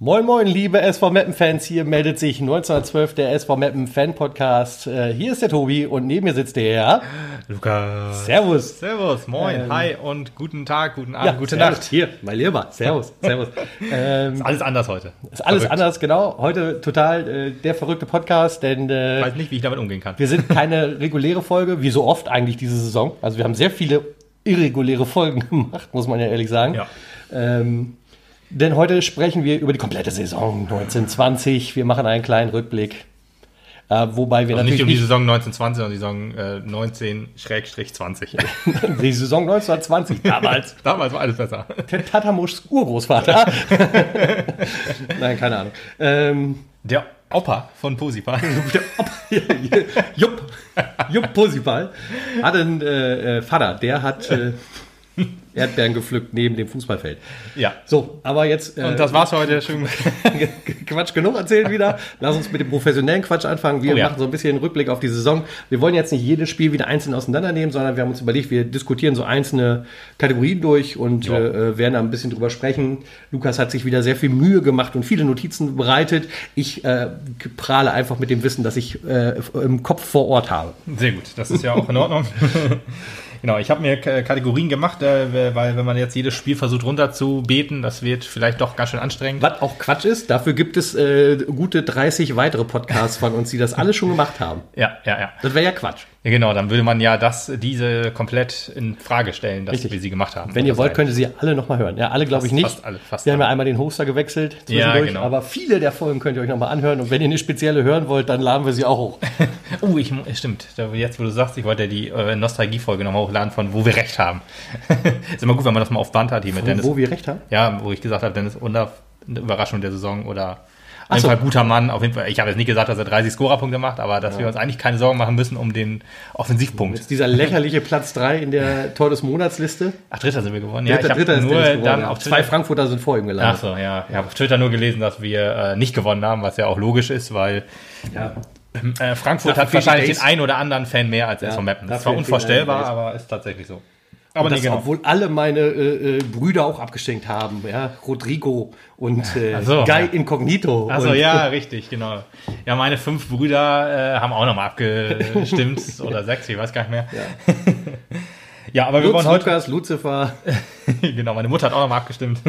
Moin Moin, liebe SV Meppen-Fans, hier meldet sich 1912 der SV Meppen Fan-Podcast. Äh, hier ist der Tobi und neben mir sitzt der Lukas. Servus. Servus, moin, Ähm, hi und guten Tag, guten Abend, Ja, gute servus. Nacht. Hier, mein Lieber. Servus, servus. ähm, Ist alles anders heute. ist alles Verrückt. anders, genau. Heute total äh, der verrückte Podcast, denn Ich äh, weiß nicht, wie ich damit umgehen kann. wir sind keine reguläre Folge, wie so oft eigentlich diese Saison. Also wir haben sehr viele irreguläre Folgen gemacht, muss man ja ehrlich sagen. Ja. Ähm, denn heute sprechen wir über die komplette Saison 1920. Wir machen einen kleinen Rückblick. Äh, wobei wir Also nicht natürlich um die nicht, Saison 1920, sondern die Saison äh, 19-20. die Saison 1920 damals. Damals war alles besser. Tatamuschs Urgroßvater. Nein, keine Ahnung. Ähm, Der Opa von Posipa. der Op Jupp, Jupp Posipal hat einen äh, äh, Vater, der hat äh, Erdbeeren gepflückt neben dem Fußballfeld. ja. So, aber jetzt äh, Und das war's heute. Schön. Quatsch genug erzählt wieder. Lass uns mit dem professionellen Quatsch anfangen. Wir Oh ja. machen so ein bisschen einen Rückblick auf die Saison. Wir wollen jetzt nicht jedes Spiel wieder einzeln auseinandernehmen, sondern wir haben uns überlegt, wir diskutieren so einzelne Kategorien durch und Ja. äh, werden da ein bisschen drüber sprechen. Lukas hat sich wieder sehr viel Mühe gemacht und viele Notizen bereitet. Ich äh, prahle einfach mit dem Wissen, das ich äh, im Kopf vor Ort habe. Sehr gut, das ist ja auch in Ordnung. Genau, ich habe mir Kategorien gemacht, äh, weil wenn man jetzt jedes Spiel versucht runterzubeten, das wird vielleicht doch ganz schön anstrengend. Was auch Quatsch ist, dafür gibt es äh, gute 30 weitere Podcasts von uns, die das alle schon gemacht haben. Ja, ja, ja. Das wäre ja Quatsch. Ja, genau, dann würde man ja das, diese komplett in Frage stellen, dass Richtig. wir sie gemacht haben. Wenn ihr Das wollt, könnt ihr sie alle nochmal hören. Ja, alle glaube ich nicht. fast alle, fast wir haben ja alle. einmal den Hoster gewechselt Ja, zwischendurch, genau. aber viele der Folgen könnt ihr euch nochmal anhören. Und wenn ihr eine spezielle hören wollt, dann laden wir sie auch hoch. Oh, ich, stimmt. Jetzt, wo du sagst, ich wollte ja die äh, Nostalgie-Folge nochmal hochladen von Wo wir recht haben. ist immer gut, wenn man das mal auf Band hat hier mit Dennis. Wo wir recht haben. Ja, wo ich gesagt habe, Dennis Under, eine Überraschung der Saison oder auf Ach jeden. Fall guter Mann. Auf jeden Fall, ich habe jetzt nicht gesagt, dass er 30 Scorerpunkte macht, aber dass wir uns eigentlich keine Sorgen machen müssen um den Offensivpunkt. Jetzt dieser lächerliche Platz 3 in der Tor des Monatsliste. Ach, Dritter sind wir. Dritter, ich habe Dritter ist nur Dennis geworden, dann ja. auf Zwei Twitter, Frankfurter sind vor ihm Ach gelandet. so, ja. Ich habe auf Twitter nur gelesen, dass wir äh, nicht gewonnen haben, was ja auch logisch ist, weil Ja. Äh, Frankfurt Dafür hat wahrscheinlich den einen oder anderen Fan mehr als SV Meppen. Das dafür war fehlen unvorstellbar, aber ist tatsächlich so. Aber Das, nee, genau. Obwohl alle meine äh, äh, Brüder auch abgestinkt haben. Ja? Rodrigo und äh, so, Guy ja. Incognito. Also ja, richtig, genau. Ja, meine fünf Brüder äh, haben auch nochmal abgestimmt oder sechs, ich weiß gar nicht mehr. Ja, aber wir Lutz, wollen heute, Lukas, Lucifer. genau, meine Mutter hat auch nochmal abgestimmt.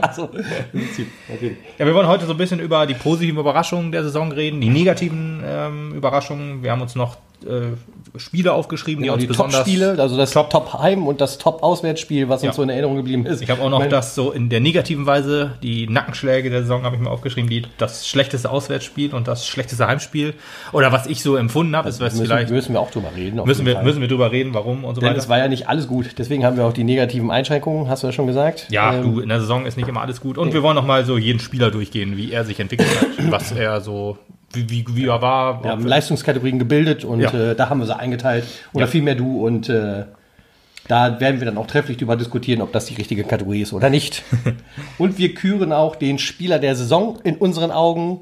Achso, okay. Ja, wir wollen heute so ein bisschen über die positiven Überraschungen der Saison reden, die negativen ähm, Überraschungen. Wir haben uns noch äh, Spiele aufgeschrieben, die Genau, uns die besonders Top-Spiele, also das Top-Heim- und das Top-Auswärtsspiel, was uns Ja. so in Erinnerung geblieben ist. Ich habe auch noch Mein- das so in der negativen Weise, die Nackenschläge der Saison habe ich mir aufgeschrieben, die, das schlechteste Auswärtsspiel und das schlechteste Heimspiel. Oder was ich so empfunden habe, ist was müssen, vielleicht, müssen wir auch drüber reden. müssen wir, Fall. müssen wir drüber reden, warum und so Denn weiter. es war ja nicht alles gut. Deswegen haben wir auch die negativen Einschränkungen, hast du ja schon gesagt. ja, Ähm, du, in der Saison ist nicht immer alles gut. Und wir wollen noch mal so jeden Spieler durchgehen, wie er sich entwickelt hat, was er so, wie, wie, wie er war. Wir haben Leistungskategorien gebildet und Ja. äh, da haben wir sie eingeteilt. Oder Ja. vielmehr du. Und äh, da werden wir dann auch trefflich darüber diskutieren, ob das die richtige Kategorie ist oder nicht. und wir küren auch den Spieler der Saison in unseren Augen.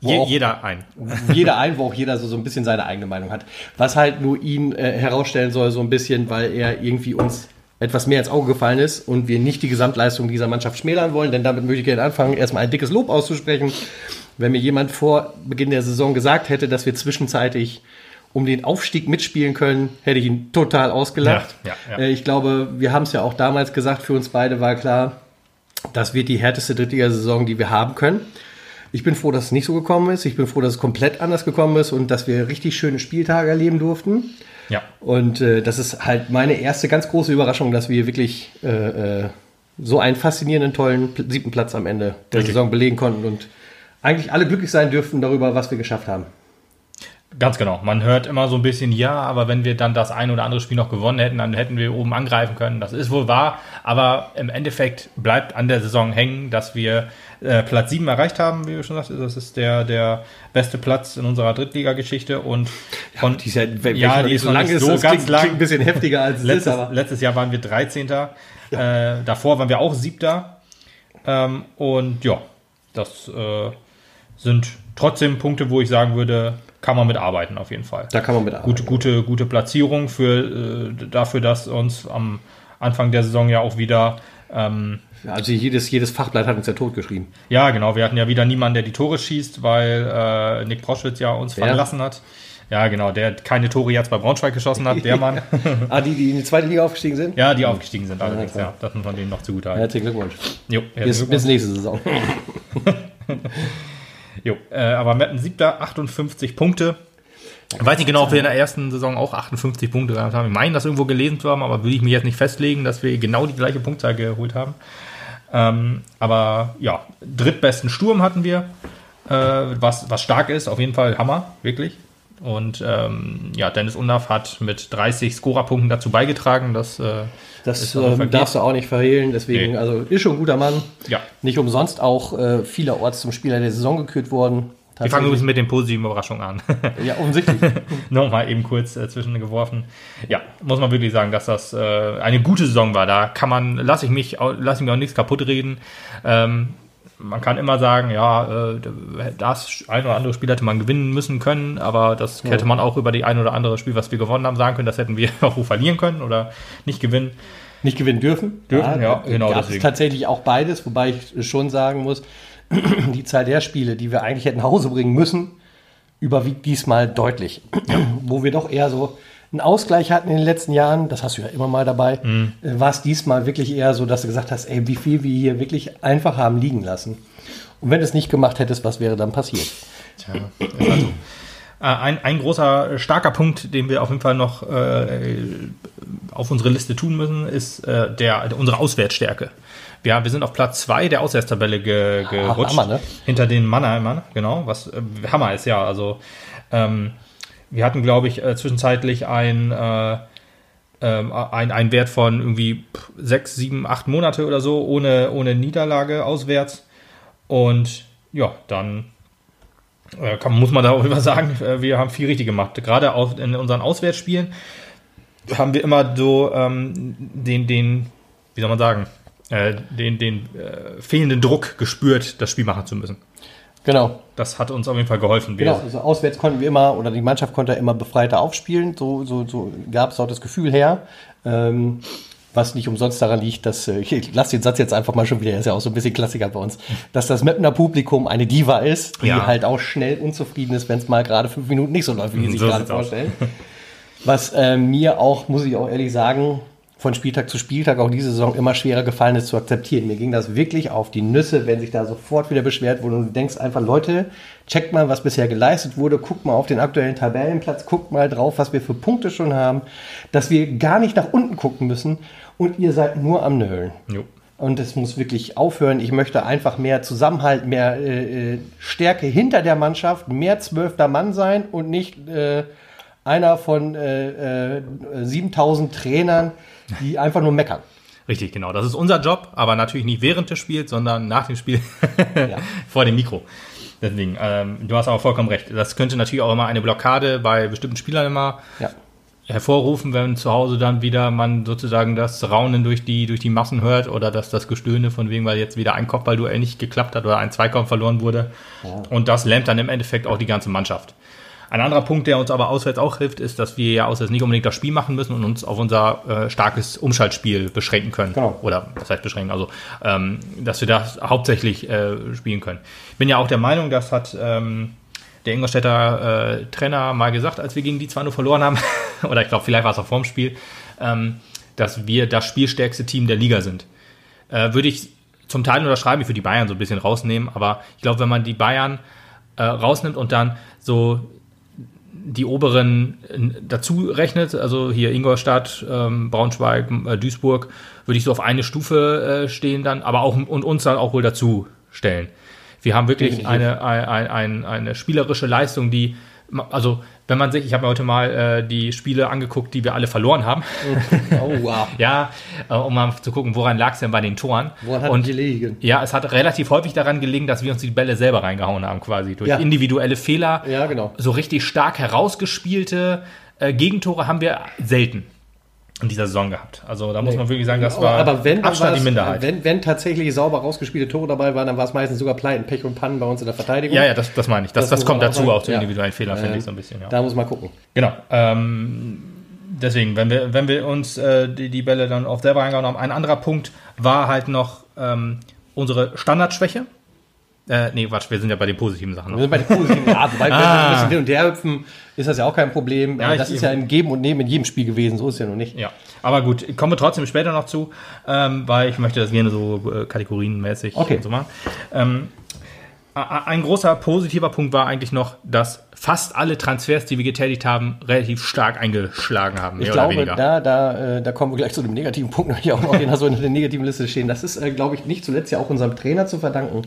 Je, auch jeder ein. jeder ein, wo auch jeder so, so ein bisschen seine eigene Meinung hat. Was halt nur ihn äh, herausstellen soll, so ein bisschen, weil er irgendwie uns etwas mehr ins Auge gefallen ist und wir nicht die Gesamtleistung dieser Mannschaft schmälern wollen, denn damit möchte ich gerne anfangen, erstmal ein dickes Lob auszusprechen. Wenn mir jemand vor Beginn der Saison gesagt hätte, dass wir zwischenzeitlich um den Aufstieg mitspielen können, hätte ich ihn total ausgelacht. Ja, ja, ja. Äh, Ich glaube, wir haben es ja auch damals gesagt, für uns beide war klar, das wird die härteste Drittligasaison, die wir haben können. Ich bin froh, dass es nicht so gekommen ist. Ich bin froh, dass es komplett anders gekommen ist und dass wir richtig schöne Spieltage erleben durften. Ja. Und äh, das ist halt meine erste ganz große Überraschung, dass wir wirklich äh, äh, so einen faszinierenden, tollen siebten Platz am Ende der Richtig. Saison belegen konnten und eigentlich alle glücklich sein dürften darüber, was wir geschafft haben. Ganz genau. Man hört immer so ein bisschen, ja, aber wenn wir dann das ein oder andere Spiel noch gewonnen hätten, dann hätten wir oben angreifen können. Das ist wohl wahr, aber im Endeffekt bleibt an der Saison hängen, dass wir äh, Platz 7 erreicht haben, wie du schon sagst. Das ist der, der beste Platz in unserer Drittliga-Geschichte und von, ja, wenn Ja, die ist so lang ist, so ganz klingt, lang. klingt ein bisschen heftiger als es ist, letztes, letztes Jahr waren wir 13. Äh, davor waren wir auch Siebter. Ähm, und ja, das äh, sind trotzdem Punkte, wo ich sagen würde, kann man mitarbeiten auf jeden Fall da kann man mit gute, gute, gute Platzierung für, äh, dafür, dass uns am, Anfang der Saison ja auch wieder. Ähm, Also jedes, jedes Fachblatt hat uns ja totgeschrieben. ja, genau, wir hatten ja wieder niemanden, der die Tore schießt, weil äh, Nick Proschwitz ja uns Wer? verlassen hat. Ja, genau, der keine Tore jetzt bei Braunschweig geschossen hat, der Mann. Ah, die, die in die zweite Liga aufgestiegen sind? ja, die aufgestiegen sind allerdings, klar. ja. Das muss man denen noch zugute halten. Herzlichen Glückwunsch. Jo, Bis, bis nächste Saison. Jo, äh, aber Meppen siebter, 58 Punkte. Ich weiß nicht genau, ob wir in der ersten Saison auch 58 Punkte gehabt haben. Ich meine, das irgendwo gelesen zu haben, aber würde ich mich jetzt nicht festlegen, dass wir genau die gleiche Punktzahl geholt haben. Ähm, aber ja, drittbesten Sturm hatten wir, äh, was, was stark ist, auf jeden Fall Hammer, wirklich. Und ähm, ja, Dennis Undaff hat mit 30 Scorerpunkten dazu beigetragen, dass äh, Das ähm, darfst du auch nicht verhehlen. Deswegen, Nee. also ist schon ein guter Mann. ja, Nicht umsonst auch äh, vielerorts zum Spieler der Saison gekürt worden. wir fangen übrigens mit den positiven Überraschungen an. Ja, offensichtlich. Nochmal eben kurz äh, zwischengeworfen. Ja, muss man wirklich sagen, dass das äh, eine gute Saison war. Da kann man, lasse ich mich, lasse ich mir auch nichts kaputt reden. Ähm, man kann immer sagen, ja, äh, das ein oder andere Spiel hätte man gewinnen müssen können, aber das hätte man auch über die ein oder andere Spiel, was wir gewonnen haben, sagen können. Das hätten wir auch verlieren können oder nicht gewinnen. nicht gewinnen dürfen. Dürfen, ja, genau Gab es deswegen. tatsächlich auch beides, wobei ich schon sagen muss, die Zahl der Spiele, die wir eigentlich hätten nach Hause bringen müssen, überwiegt diesmal deutlich. Wo wir doch eher so einen Ausgleich hatten in den letzten Jahren, das hast du ja immer mal dabei, Mhm. äh, war es diesmal wirklich eher so, dass du gesagt hast, ey, wie viel wir hier wirklich einfach haben liegen lassen. Und wenn du es nicht gemacht hättest, was wäre dann passiert? Tja, also, äh, ein, ein großer, äh, starker Punkt, den wir auf jeden Fall noch äh, auf unsere Liste tun müssen, ist äh, der, unsere Auswärtsstärke. Ja, wir sind auf Platz 2 der Auswärtstabelle ge, gerutscht. Hammer, ne? Hinter den Mannheimern, genau, was äh, Hammer ist, ja. Also, ähm, wir hatten, glaube ich, äh, zwischenzeitlich ein, äh, ähm, ein, ein Wert von irgendwie sechs, sieben, acht Monate oder so ohne, ohne Niederlage auswärts. Und ja, dann äh, kann, muss man darüber sagen, äh, wir haben viel richtig gemacht. Gerade auf, in unseren Auswärtsspielen haben wir immer so ähm, den, den, wie soll man sagen, äh, den, den äh, fehlenden Druck gespürt, das Spiel machen zu müssen. Genau. Das hat uns auf jeden Fall geholfen. Wir, Genau, also auswärts konnten wir immer, oder die Mannschaft konnte immer befreiter aufspielen, so, so, so gab es auch das Gefühl her. Ähm, was nicht umsonst daran liegt, dass, äh, ich lasse den Satz jetzt einfach mal schon wieder, er ist ja auch so ein bisschen Klassiker bei uns, dass das Mapner Publikum eine Diva ist, die Ja. halt auch schnell unzufrieden ist, wenn es mal gerade fünf Minuten nicht so läuft, wie die sich So gerade vorstellen. Was äh, mir auch, muss ich auch ehrlich sagen, von Spieltag zu Spieltag auch diese Saison immer schwerer gefallen ist zu akzeptieren. Mir ging das wirklich auf die Nüsse, wenn sich da sofort wieder beschwert wurde und du denkst einfach, Leute, checkt mal, was bisher geleistet wurde, guckt mal auf den aktuellen Tabellenplatz, guckt mal drauf, was wir für Punkte schon haben, dass wir gar nicht nach unten gucken müssen und ihr seid nur am Nölen. jo. Und es muss wirklich aufhören. Ich möchte einfach mehr Zusammenhalt, mehr äh, äh, Stärke hinter der Mannschaft, mehr zwölfter Mann sein und nicht äh, einer von äh, äh, 7000 Trainern, die einfach nur meckern. Richtig, genau. Das ist unser Job, aber natürlich nicht während des Spiels, sondern nach dem Spiel Ja. vor dem Mikro. Deswegen, ähm, du hast aber vollkommen recht. Das könnte natürlich auch immer eine Blockade bei bestimmten Spielern immer Ja. hervorrufen, wenn zu Hause dann wieder man sozusagen das Raunen durch die, durch die Massen hört oder dass das Gestöhne von wegen, weil jetzt wieder ein Kopfballduell nicht geklappt hat oder ein Zweikampf verloren wurde. Und das lähmt dann im Endeffekt auch die ganze Mannschaft. Ein anderer Punkt, der uns aber auswärts auch hilft, ist, dass wir ja auswärts nicht unbedingt das Spiel machen müssen und uns auf unser äh, starkes Umschaltspiel beschränken können. Genau. Oder was heißt beschränken? Also, ähm, dass wir das hauptsächlich äh, spielen können. Ich bin ja auch der Meinung, das hat ähm, der Ingolstädter äh, Trainer mal gesagt, als wir gegen die 2-0 verloren haben, oder ich glaube, vielleicht war es auch vorm Spiel, ähm, dass wir das spielstärkste Team der Liga sind. Äh, würde ich zum Teil unterschreiben, ich würde die Bayern so ein bisschen rausnehmen, aber ich glaube, wenn man die Bayern äh, rausnimmt und dann so die oberen äh, dazu rechnet, also hier Ingolstadt, ähm, Braunschweig, äh, Duisburg, würde ich so auf eine Stufe äh, stehen dann, aber auch und uns dann auch wohl dazu stellen. Wir haben wirklich eine, ein, ein, eine spielerische Leistung, die, also wenn man sich, ich habe mir heute mal äh, die Spiele angeguckt, die wir alle verloren haben, Oh, wow. ja, äh, um mal zu gucken, woran lag es denn bei den Toren. Woran hat und gelegen? ja, es hat relativ häufig daran gelegen, dass wir uns die Bälle selber reingehauen haben, quasi. Durch Ja. individuelle Fehler. Ja, genau. So richtig stark herausgespielte äh, Gegentore haben wir selten in dieser Saison gehabt. Also da muss man wirklich sagen, das war aber wenn, Abstand die Minderheit. Wenn, wenn tatsächlich sauber rausgespielte Tore dabei waren, dann war es meistens sogar Pleiten, Pech und Pannen bei uns in der Verteidigung. ja, ja, das, das meine ich. Das, Das das, kommt auch dazu sagen. auch zu Ja. individuellen Fehlern, finde Ja. ich so ein bisschen. Ja. Da muss man gucken. Genau. Ähm, deswegen, wenn wir, wenn wir uns äh, die, die Bälle dann auf selber reingehauen haben, ein anderer Punkt war halt noch ähm, unsere Standardschwäche. Äh, nee, Quatsch, wir sind ja bei den positiven Sachen Wir sind bei den positiven, ja, wobei wir ein bisschen hin und her hüpfen, ist das ja auch kein Problem. Ja, das ich- ist ja ein Geben und Nehmen in jedem Spiel gewesen, so ist es ja noch nicht. Ja, aber gut, kommen wir trotzdem später noch zu, ähm, weil ich möchte das gerne so äh, kategorienmäßig Okay. so machen. Ähm, ein großer positiver Punkt war eigentlich noch, dass fast alle Transfers, die wir getätigt haben, relativ stark eingeschlagen haben, Ich glaube, da, da, äh, da kommen wir gleich zu dem negativen Punkt, noch hier auch noch, den hast du in der negativen Liste stehen. Das ist, äh, glaube ich, nicht zuletzt ja auch unserem Trainer zu verdanken,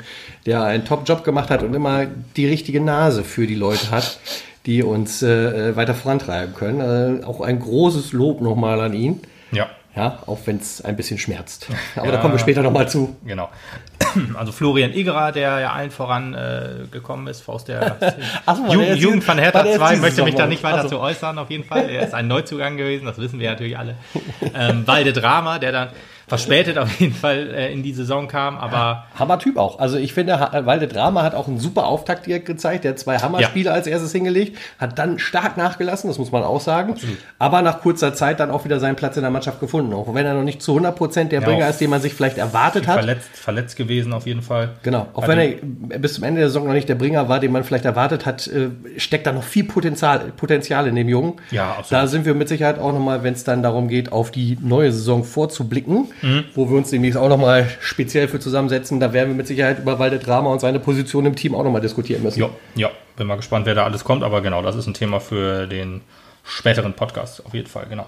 der einen Top-Job gemacht hat und immer die richtige Nase für die Leute hat, die uns äh, weiter vorantreiben können. Äh, auch ein großes Lob nochmal an ihn. ja, Ja, auch wenn es ein bisschen schmerzt. Aber Ja. da kommen wir später nochmal zu. genau. Also Florian Egerer, der ja allen voran äh, gekommen ist aus der so, Jugend, Jugend von Hertha der jetzt 2, diese möchte mich da nicht weiter Ach so. zu äußern, auf jeden Fall. Er ist ein Neuzugang gewesen, das wissen wir natürlich alle. Ähm, Walde Drama, der dann verspätet auf jeden Fall äh, in die Saison kam, aber Hammer-Typ auch. Also ich finde, Ha- Walde Drama hat auch einen super Auftakt direkt gezeigt. Der hat zwei Hammer-Spiele als erstes hingelegt, hat dann stark nachgelassen, das muss man auch sagen. Aber nach kurzer Zeit dann auch wieder seinen Platz in der Mannschaft gefunden. Auch wenn er noch nicht zu 100 Prozent der Ja, Bringer ist, den man sich vielleicht erwartet hat. verletzt, verletzt gewesen auf jeden Fall. Genau. Auch Hat wenn er bis zum Ende der Saison noch nicht der Bringer war, den man vielleicht erwartet hat, äh, steckt da noch viel Potenzial, Potenzial in dem Jungen. Ja, absolut. Da sind wir mit Sicherheit auch nochmal, wenn es dann darum geht, auf die neue Saison vorzublicken, Mhm. wo wir uns demnächst auch nochmal speziell für zusammensetzen. Da werden wir mit Sicherheit über Walde Drama und seine Position im Team auch nochmal diskutieren müssen. Ja, ja, bin mal gespannt, wer da alles kommt, aber genau, das ist ein Thema für den späteren Podcast, auf jeden Fall, genau.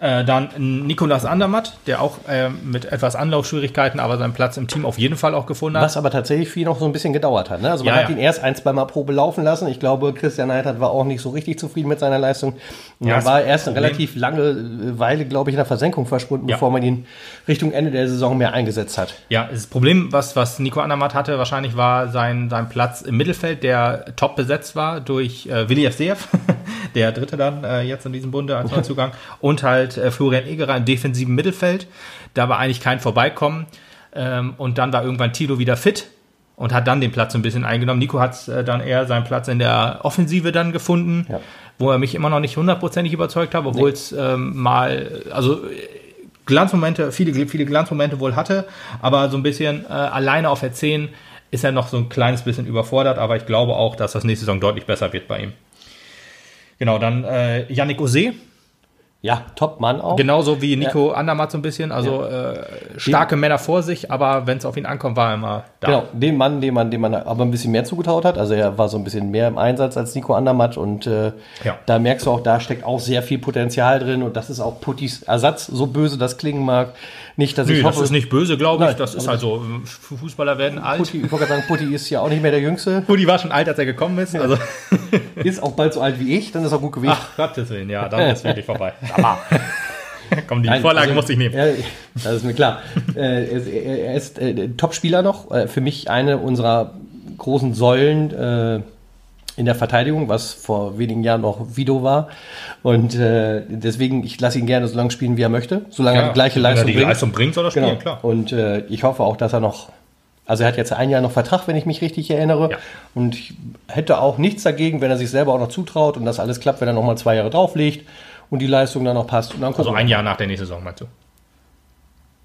Äh, dann Nikolas Andermatt, der auch äh, mit etwas Anlaufschwierigkeiten, aber seinen Platz im Team auf jeden Fall auch gefunden hat. Was aber tatsächlich viel noch so ein bisschen gedauert hat. Ne? Also man Ja, hat ja. ihn erst ein, zweimal Probe laufen lassen. Ich glaube, Christian Neidhardt war auch nicht so richtig zufrieden mit seiner Leistung. Ja, er das war erst eine relativ lange äh, Weile, glaube ich, in der Versenkung verschwunden, Ja. bevor man ihn Richtung Ende der Saison mehr eingesetzt hat. Ja, das Problem, was, was Nico Andermatt hatte, wahrscheinlich war sein, sein Platz im Mittelfeld, der top besetzt war durch äh, Willi Evseev, der dritte dann äh, jetzt in diesem Bunde als Neuzugang, und halt äh, Florian Egerer im defensiven Mittelfeld. Da war eigentlich kein Vorbeikommen. Ähm, und dann war irgendwann Tilo wieder fit und hat dann den Platz so ein bisschen eingenommen. Nico hat äh, dann eher seinen Platz in der Offensive dann gefunden, Ja. wo er mich immer noch nicht hundertprozentig überzeugt hat, obwohl es ähm, mal, also Glanzmomente, viele, viele Glanzmomente wohl hatte, aber so ein bisschen äh, alleine auf der 10 ist er noch so ein kleines bisschen überfordert, aber ich glaube auch, dass das nächste Saison deutlich besser wird bei ihm. Genau, dann äh, Yannick Ose, Ja, Top-Mann auch. genauso wie Nico Andermatt so ein bisschen, also äh, starke Männer vor sich, aber wenn es auf ihn ankommt, war er immer da. Genau, den Mann, dem man, dem man aber ein bisschen mehr zugetraut hat. Also er war so ein bisschen mehr im Einsatz als Nico Andermatt und äh, Ja. da merkst du auch, da steckt auch sehr viel Potenzial drin und das ist auch Puttis Ersatz, so böse das klingen mag. Nicht, dass Nö, ich das hoffe, ist nicht böse, glaube ich. Nein, Das ist aber halt so. Fußballer werden alt. Putti, ich wollte gerade sagen, Putti ist ja auch nicht mehr der Jüngste, Putti war schon alt, als er gekommen ist. Also, ist auch bald so alt wie ich, dann ist er gut gewesen. ach, Gottes Willen, ja, dann ist wirklich vorbei. Komm, die Nein, Vorlage also, musste ich nehmen. Ja, das ist mir klar. äh, er ist, er ist äh, Top-Spieler noch. Äh, für mich eine unserer großen Säulen äh, in der Verteidigung, was vor wenigen Jahren noch Vido war. Und äh, deswegen, ich lasse ihn gerne so lange spielen, wie er möchte, solange er die gleiche wenn Leistung er die bringt. Leistung bringt, soll er spielen, Genau. klar. Und äh, ich hoffe auch, dass er noch. Also er hat jetzt ein Jahr noch Vertrag, wenn ich mich richtig erinnere. Ja. Und ich hätte auch nichts dagegen, wenn er sich selber auch noch zutraut und das alles klappt, wenn er noch mal zwei Jahre drauflegt und die Leistung dann noch passt. Und dann Also ein Jahr nach der nächsten Saison, meinst du?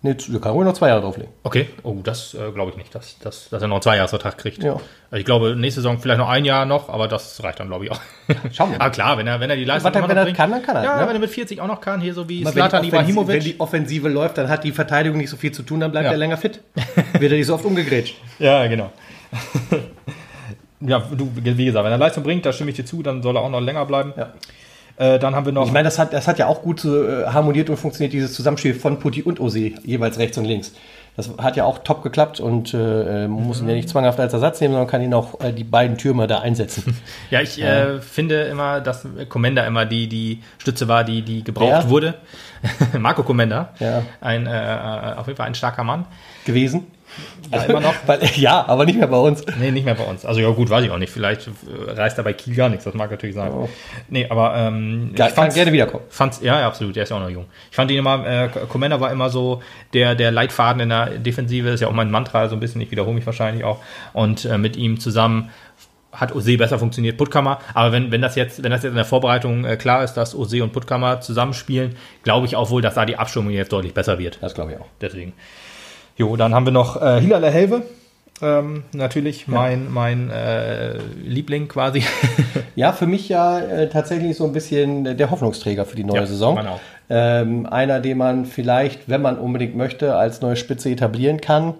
Nee, du kann ruhig noch zwei Jahre drauflegen. Okay, oh, das äh, glaube ich nicht, dass, dass, dass er noch einen Zweijahresvertrag kriegt. Ja. Also ich glaube, nächste Saison vielleicht noch ein Jahr noch, aber das reicht dann, glaube ich, auch. Schauen wir mal. Aber klar, wenn er, wenn er die Leistung immer wenn er bringt. kann, dann kann er, Ja, ne? wenn er mit 40 auch noch kann, hier so wie Aber Zlatan wenn die, Offensive, wenn Ibrahimovic. die Offensive läuft, dann hat die Verteidigung nicht so viel zu tun, dann bleibt Ja. er länger fit. Wird er nicht so oft umgegrätscht. Ja, genau. ja, du, wie gesagt, wenn er Leistung bringt, da stimme ich dir zu, dann soll er auch noch länger bleiben. Ja. Äh, dann haben wir noch. Ich meine, das hat, das hat ja auch gut so, äh, harmoniert und funktioniert, dieses Zusammenspiel von Putti und Ose, jeweils rechts und links. Das hat ja auch top geklappt und äh, äh, man muss ihn ja nicht zwanghaft als Ersatz nehmen, sondern kann ihn auch äh, die beiden Türmer da einsetzen. Ja, ich Äh, finde immer, dass Comenda immer die, die Stütze war, die, die gebraucht Wer? wurde. Marco Comenda. Ja. Ein, äh, auf jeden Fall ein starker Mann. gewesen. Ja, immer noch. Weil, ja, aber nicht mehr bei uns. Nee, nicht mehr bei uns. Also ja gut, weiß ich auch nicht. Vielleicht äh, reißt er bei Kiel gar nichts, das mag natürlich sein. Oh. Nee, aber ähm, Ja, ich fand's- gerne wiederkommen. Fand's, ja, ja, absolut, der ist ja auch noch jung. Ich fand ihn immer, äh, Commander war immer so der, der Leitfaden in der Defensive, ist ja auch mein Mantra, so ein bisschen, ich wiederhole mich wahrscheinlich auch. Und äh, mit ihm zusammen hat Ose besser funktioniert, Puttkammer. Aber wenn, wenn das jetzt, wenn das jetzt in der Vorbereitung äh, klar ist, dass Ose und Puttkammer zusammenspielen, glaube ich auch wohl, dass da die Abstimmung jetzt deutlich besser wird. Das glaube ich auch. Deswegen. Jo, dann haben wir noch äh, Hilal Helve. Ähm, natürlich mein, mein äh, Liebling quasi. Ja, für mich ja äh, tatsächlich so ein bisschen der Hoffnungsträger für die neue Ja, Saison. auch. Ähm, einer, den man vielleicht, wenn man unbedingt möchte, als neue Spitze etablieren kann,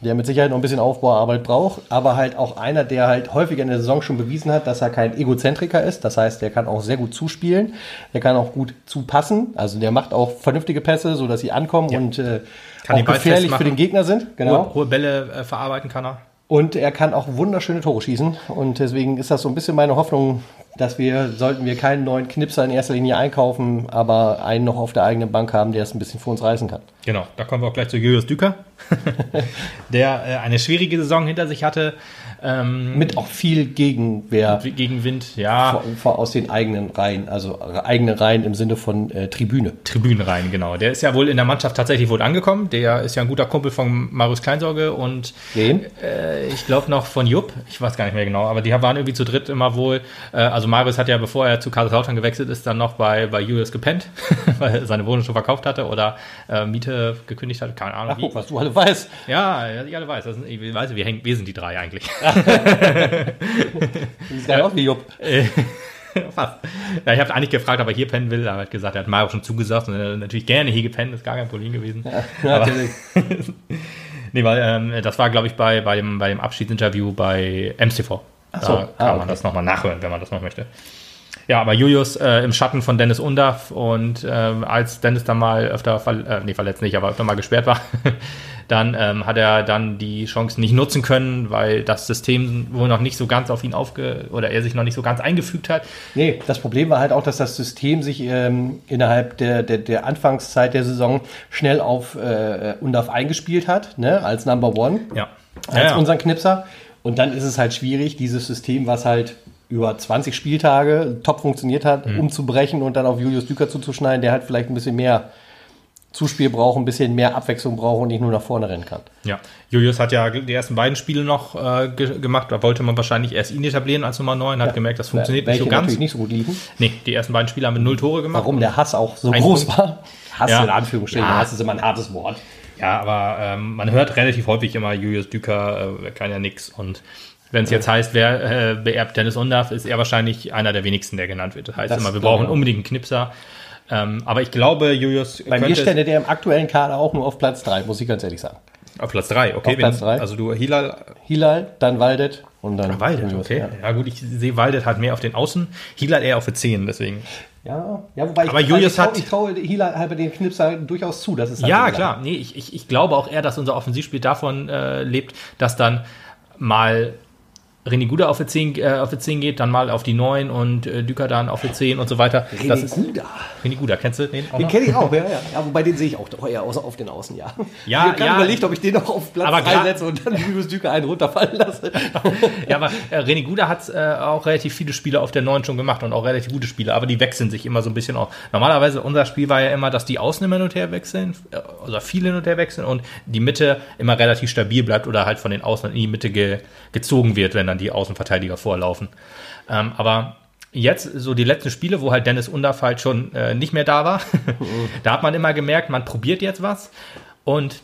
der mit Sicherheit noch ein bisschen Aufbauarbeit braucht, aber halt auch einer, der halt häufiger in der Saison schon bewiesen hat, dass er kein Egozentriker ist. Das heißt, der kann auch sehr gut zuspielen, der kann auch gut zupassen. Also der macht auch vernünftige Pässe, sodass sie ankommen und äh, auch gefährlich für den Gegner sind. Genau. Hohe, hohe Bälle äh, verarbeiten kann er. Und er kann auch wunderschöne Tore schießen. Und deswegen ist das so ein bisschen meine Hoffnung, dass wir, sollten wir keinen neuen Knipser in erster Linie einkaufen, aber einen noch auf der eigenen Bank haben, der es ein bisschen für uns reißen kann. Genau, da kommen wir auch gleich zu Julius Düker, der äh, eine schwierige Saison hinter sich hatte. Ähm, Mit auch viel Gegenwehr gegen Wind, ja. vor, vor aus den eigenen Reihen, also eigene Reihen im Sinne von äh, Tribüne. Tribünen rein, genau. Der ist ja wohl in der Mannschaft tatsächlich wohl angekommen. Der ist ja ein guter Kumpel von Marius Kleinsorge und Wen? äh, ich glaube noch von Jupp. Ich weiß gar nicht mehr genau, aber die waren irgendwie zu dritt immer wohl. Äh, also Marius hat ja, bevor er zu Kaiserslautern gewechselt ist, dann noch bei, bei Julius gepennt, weil er seine Wohnung schon verkauft hatte oder äh, Miete gekündigt hatte. Keine Ahnung. Ach, guck, was du alle weißt. Ja, ja, ich alle weiß. Das sind, ich weiß, wir, hängen, wir sind die drei eigentlich. Du bist ja auch wie Jupp. Äh, Fast. Ja, ich habe eigentlich gefragt, ob er hier pennen will. Er hat gesagt, er hat Mario schon zugesagt und er hat natürlich gerne hier gepennt, ist gar kein Problem gewesen. Ja, Aber- natürlich. Nee, weil ähm, das war, glaube ich, bei, bei, dem, bei dem Abschiedsinterview bei MCV. Ach so, Da kann ah, man okay. das nochmal nachhören, wenn man das noch möchte. Ja, aber Julius äh, im Schatten von Dennis Undaff und ähm, als Dennis dann mal öfter, ver äh, nee, verletzt nicht, aber öfter mal gesperrt war, dann ähm, hat er dann die Chance nicht nutzen können, weil das System wohl noch nicht so ganz auf ihn aufge... oder er sich noch nicht so ganz eingefügt hat. Nee, das Problem war halt auch, dass das System sich ähm, innerhalb der, der, der Anfangszeit der Saison schnell auf äh, Undaf eingespielt hat, ne, als Number One, Ja. als ja, unseren Knipser. Und dann ist es halt schwierig, dieses System, was halt über 20 Spieltage top funktioniert hat, Mhm. umzubrechen und dann auf Julius Düker zuzuschneiden, der halt vielleicht ein bisschen mehr Zuspiel braucht, ein bisschen mehr Abwechslung braucht und nicht nur nach vorne rennen kann. Ja, Julius hat ja die ersten beiden Spiele noch äh, ge gemacht. Da wollte man wahrscheinlich erst ihn etablieren als Nummer 9, hat gemerkt, das funktioniert nicht Welche so ganz. natürlich nicht so gut liefen. Nee, die ersten beiden Spiele haben wir null Tore gemacht. Warum der Hass auch so Ein groß Punkt. war. Hass Ja. in Anführungsstrichen. Ja. Hass ist immer ein hartes Wort. Ja, aber ähm, man hört relativ häufig immer, Julius Düker äh, kann ja nix. Und wenn es jetzt heißt, wer äh, beerbt Dennis Undaff, ist er wahrscheinlich einer der wenigsten, der genannt wird. Das heißt Das immer, wir brauchen auch. unbedingt einen Knipser. Ähm, aber ich glaube, Julius Bei mir stände der im aktuellen Kader auch nur auf Platz 3, muss ich ganz ehrlich sagen. auf Platz 3. Okay, Auf Platz drei. Also du Hilal Hilal, dann Waldet und dann Waldet, Julius, okay. Ja. Ja. gut, ich sehe Waldet halt mehr auf den Außen, Hilal eher auf die 10, deswegen. Ja, ja, wobei Aber ich, Julius ich, trau, hat- ich traue Hilal halt bei den Knipser durchaus zu. Das ist halt Ja, so klar. Nee, ich, ich, ich glaube auch eher, dass unser Offensivspiel davon äh, lebt, dass dann mal René Guda auf die 10, äh, auf die 10 geht, dann mal auf die 9 und äh, Düker dann auf die 10 und so weiter. das René ist Guda. René Guda, kennst du den auch Den kenne ich auch, ja, ja. ja. Wobei den sehe ich auch doch eher außer auf den Außen, ja. Ja, ich habe ja. überlegt, ob ich den noch auf Platz Aber 3 gra- setze und dann Julius Düker einen runterfallen lasse. Ja, aber äh, René Guda hat äh, auch relativ viele Spiele auf der 9 schon gemacht und auch relativ gute Spiele, aber die wechseln sich immer so ein bisschen auch. Normalerweise unser Spiel war ja immer, dass die Außen immer hin und her wechseln, äh, oder viele hin und her wechseln und die Mitte immer relativ stabil bleibt oder halt von den Außen in die Mitte ge gezogen wird, wenn dann die Außenverteidiger vorlaufen. Ähm, aber jetzt, so die letzten Spiele, wo halt Dennis Undaff halt schon äh, nicht mehr da war, da hat man immer gemerkt, man probiert jetzt was und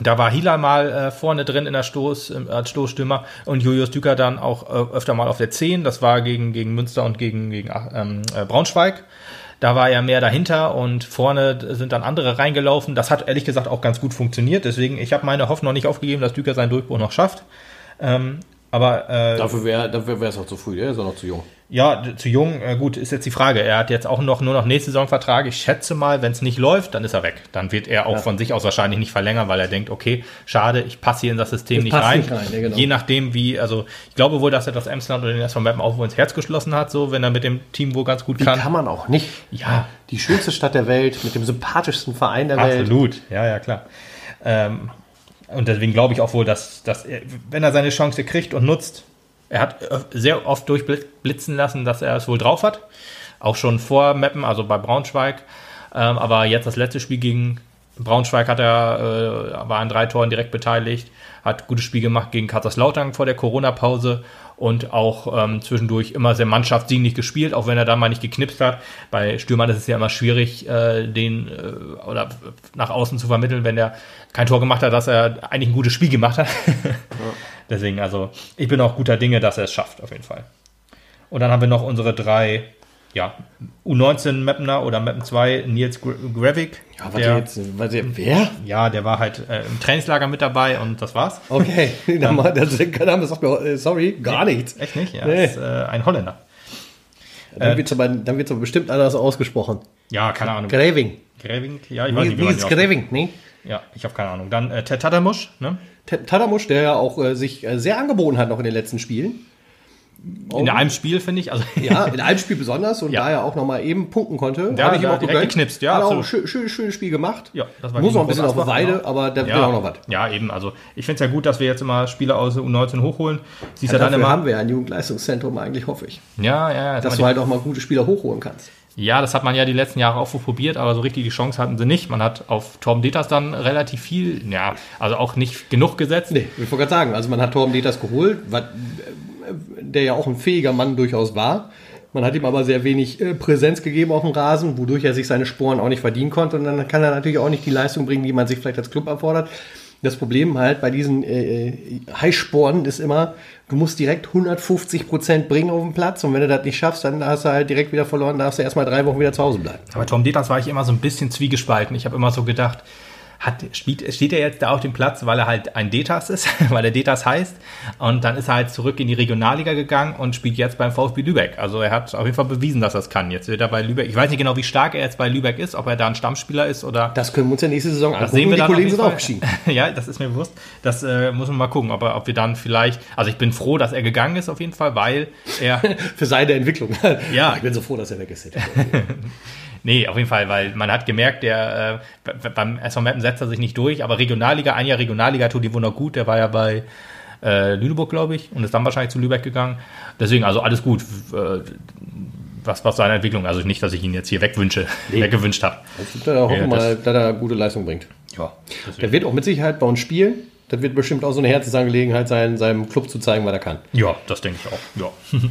da war Hila mal äh, vorne drin in der Stoß, im, als Stoßstürmer und Julius Düker dann auch äh, öfter mal auf der 10. Das war gegen, gegen Münster und gegen, gegen ähm, äh, Braunschweig. Da war er mehr dahinter und vorne sind dann andere reingelaufen. Das hat ehrlich gesagt auch ganz gut funktioniert. Deswegen, ich habe meine Hoffnung noch nicht aufgegeben, dass Düker seinen Durchbruch noch schafft. Ähm, aber äh, Dafür wäre dafür es auch zu früh, der ist auch noch zu jung. ja, zu jung, äh, gut, ist jetzt die Frage. Er hat jetzt auch noch nur noch nächste Saison Vertrag. Ich schätze mal, wenn es nicht läuft, dann ist er weg. Dann wird er auch von sich aus wahrscheinlich nicht verlängern, weil er denkt, okay, schade, ich passe hier in das System Ich nicht rein. nicht rein, ja, genau. Je nachdem, wie, also ich glaube wohl, dass er das Emsland oder den SV Meppen auch wohl ins Herz geschlossen hat, so wenn er mit dem Team wohl ganz gut Die kann. kann man auch nicht. Ja. Die schönste Stadt der Welt mit dem sympathischsten Verein der Welt. Absolut, ja, ja, klar. Ähm, und deswegen glaube ich auch wohl, dass, dass er, wenn er seine Chance kriegt und nutzt, er hat sehr oft durchblitzen lassen, dass er es wohl drauf hat. Auch schon vor Meppen, also bei Braunschweig. Ähm, aber jetzt das letzte Spiel gegen Braunschweig hat er, äh, war an drei Toren direkt beteiligt, hat gutes Spiel gemacht gegen Kaiserslautern vor der Corona-Pause und auch ähm, zwischendurch immer sehr mannschaftsdienlich gespielt, auch wenn er da mal nicht geknipst hat. Bei Stürmern ist es ja immer schwierig, äh, den äh, oder nach außen zu vermitteln, wenn er kein Tor gemacht hat, dass er eigentlich ein gutes Spiel gemacht hat. Deswegen, also ich bin auch guter Dinge, dass er es schafft, auf jeden Fall. Und dann haben wir noch unsere drei ja, U19 Mapner oder Mappen 2, Nils Grevik. Ja, warte der, jetzt, warte, wer? Ja, der war halt äh, im Trainingslager mit dabei und das war's. Okay, dann, das, der Name sagt mir, äh, sorry, gar nee, nichts. Echt nicht? Ja, nee. ist äh, ein Holländer. Dann äh, wird es aber, aber bestimmt anders ausgesprochen. Ja, keine Ahnung. Greving. Greving, ja, ich weiß nicht, wie Nils Greving, ne? Ja, ich habe keine Ahnung. Dann äh, Tadamusch, ne? Tadamusch, der ja auch äh, sich äh, sehr angeboten hat noch in den letzten Spielen. In einem Spiel, finde ich. Also ja, in einem Spiel besonders und ja. da er auch nochmal eben punkten konnte. Da habe ich ihm auch direkt geknipst. Ja, hat auch ein schön, schön, schönes Spiel gemacht. Ja, das war Muss noch ein bisschen auf der Weide, genau. aber der ja. will auch noch was. Ja, eben. Also ich finde es ja gut, dass wir jetzt immer Spieler aus U19 hochholen. Siehst ja, ja dann immer, haben wir ja ein Jugendleistungszentrum eigentlich, hoffe ich. Ja, ja. Dass du halt auch mal gute Spieler hochholen kannst. Ja, das hat man ja die letzten Jahre auch so probiert, aber so richtig die Chance hatten sie nicht. Man hat auf Torben Deters dann relativ viel, ja, also auch nicht genug gesetzt. Nee, ich wollte gerade sagen, also man hat Torben Deters geholt, was der ja auch ein fähiger Mann durchaus war. Man hat ihm aber sehr wenig äh, Präsenz gegeben auf dem Rasen, wodurch er sich seine Sporen auch nicht verdienen konnte. Und dann kann er natürlich auch nicht die Leistung bringen, die man sich vielleicht als Club erfordert. Das Problem halt bei diesen äh, äh Heißsporen ist immer, du musst direkt 150 Prozent bringen auf den Platz und wenn du das nicht schaffst, dann hast du halt direkt wieder verloren, darfst du erstmal drei Wochen wieder zu Hause bleiben. Aber Tom Deters war ich immer so ein bisschen zwiegespalten. Ich habe immer so gedacht, hat, spielt, steht er jetzt da auf dem Platz, weil er halt ein Detas ist, weil er Detas heißt. Und dann ist er halt zurück in die Regionalliga gegangen und spielt jetzt beim VfB Lübeck. Also er hat auf jeden Fall bewiesen, dass er es kann. Jetzt wird er bei Lübeck. Ich weiß nicht genau, wie stark er jetzt bei Lübeck ist, ob er da ein Stammspieler ist oder. Das können wir uns ja nächste Saison das angucken. Sehen wir die Kollegen sind aufgestiegen. ja, das ist mir bewusst. Das äh, muss man mal gucken, ob, er, ob wir dann vielleicht. Also ich bin froh, dass er gegangen ist auf jeden Fall, weil er. Für seine Entwicklung. ja. Ich bin so froh, dass er weg ist. Nee, auf jeden Fall, weil man hat gemerkt, der äh, beim SV Meppen setzt er sich nicht durch, aber Regionalliga, ein Jahr Regionalliga tut die Wunder gut, der war ja bei äh, Lüneburg, glaube ich, und ist dann wahrscheinlich zu Lübeck gegangen. Deswegen, also alles gut. Äh, was, was seine Entwicklung, also nicht, dass ich ihn jetzt hier wegwünsche, nee. weggewünscht habe. Also, da hoffen wir mal, dass er gute Leistung bringt. Ja. Deswegen. Der wird auch mit Sicherheit bei uns spielen. Das wird bestimmt auch so eine Herzensangelegenheit sein, seinem Club zu zeigen, was er kann. Ja, das denke ich auch. Ja.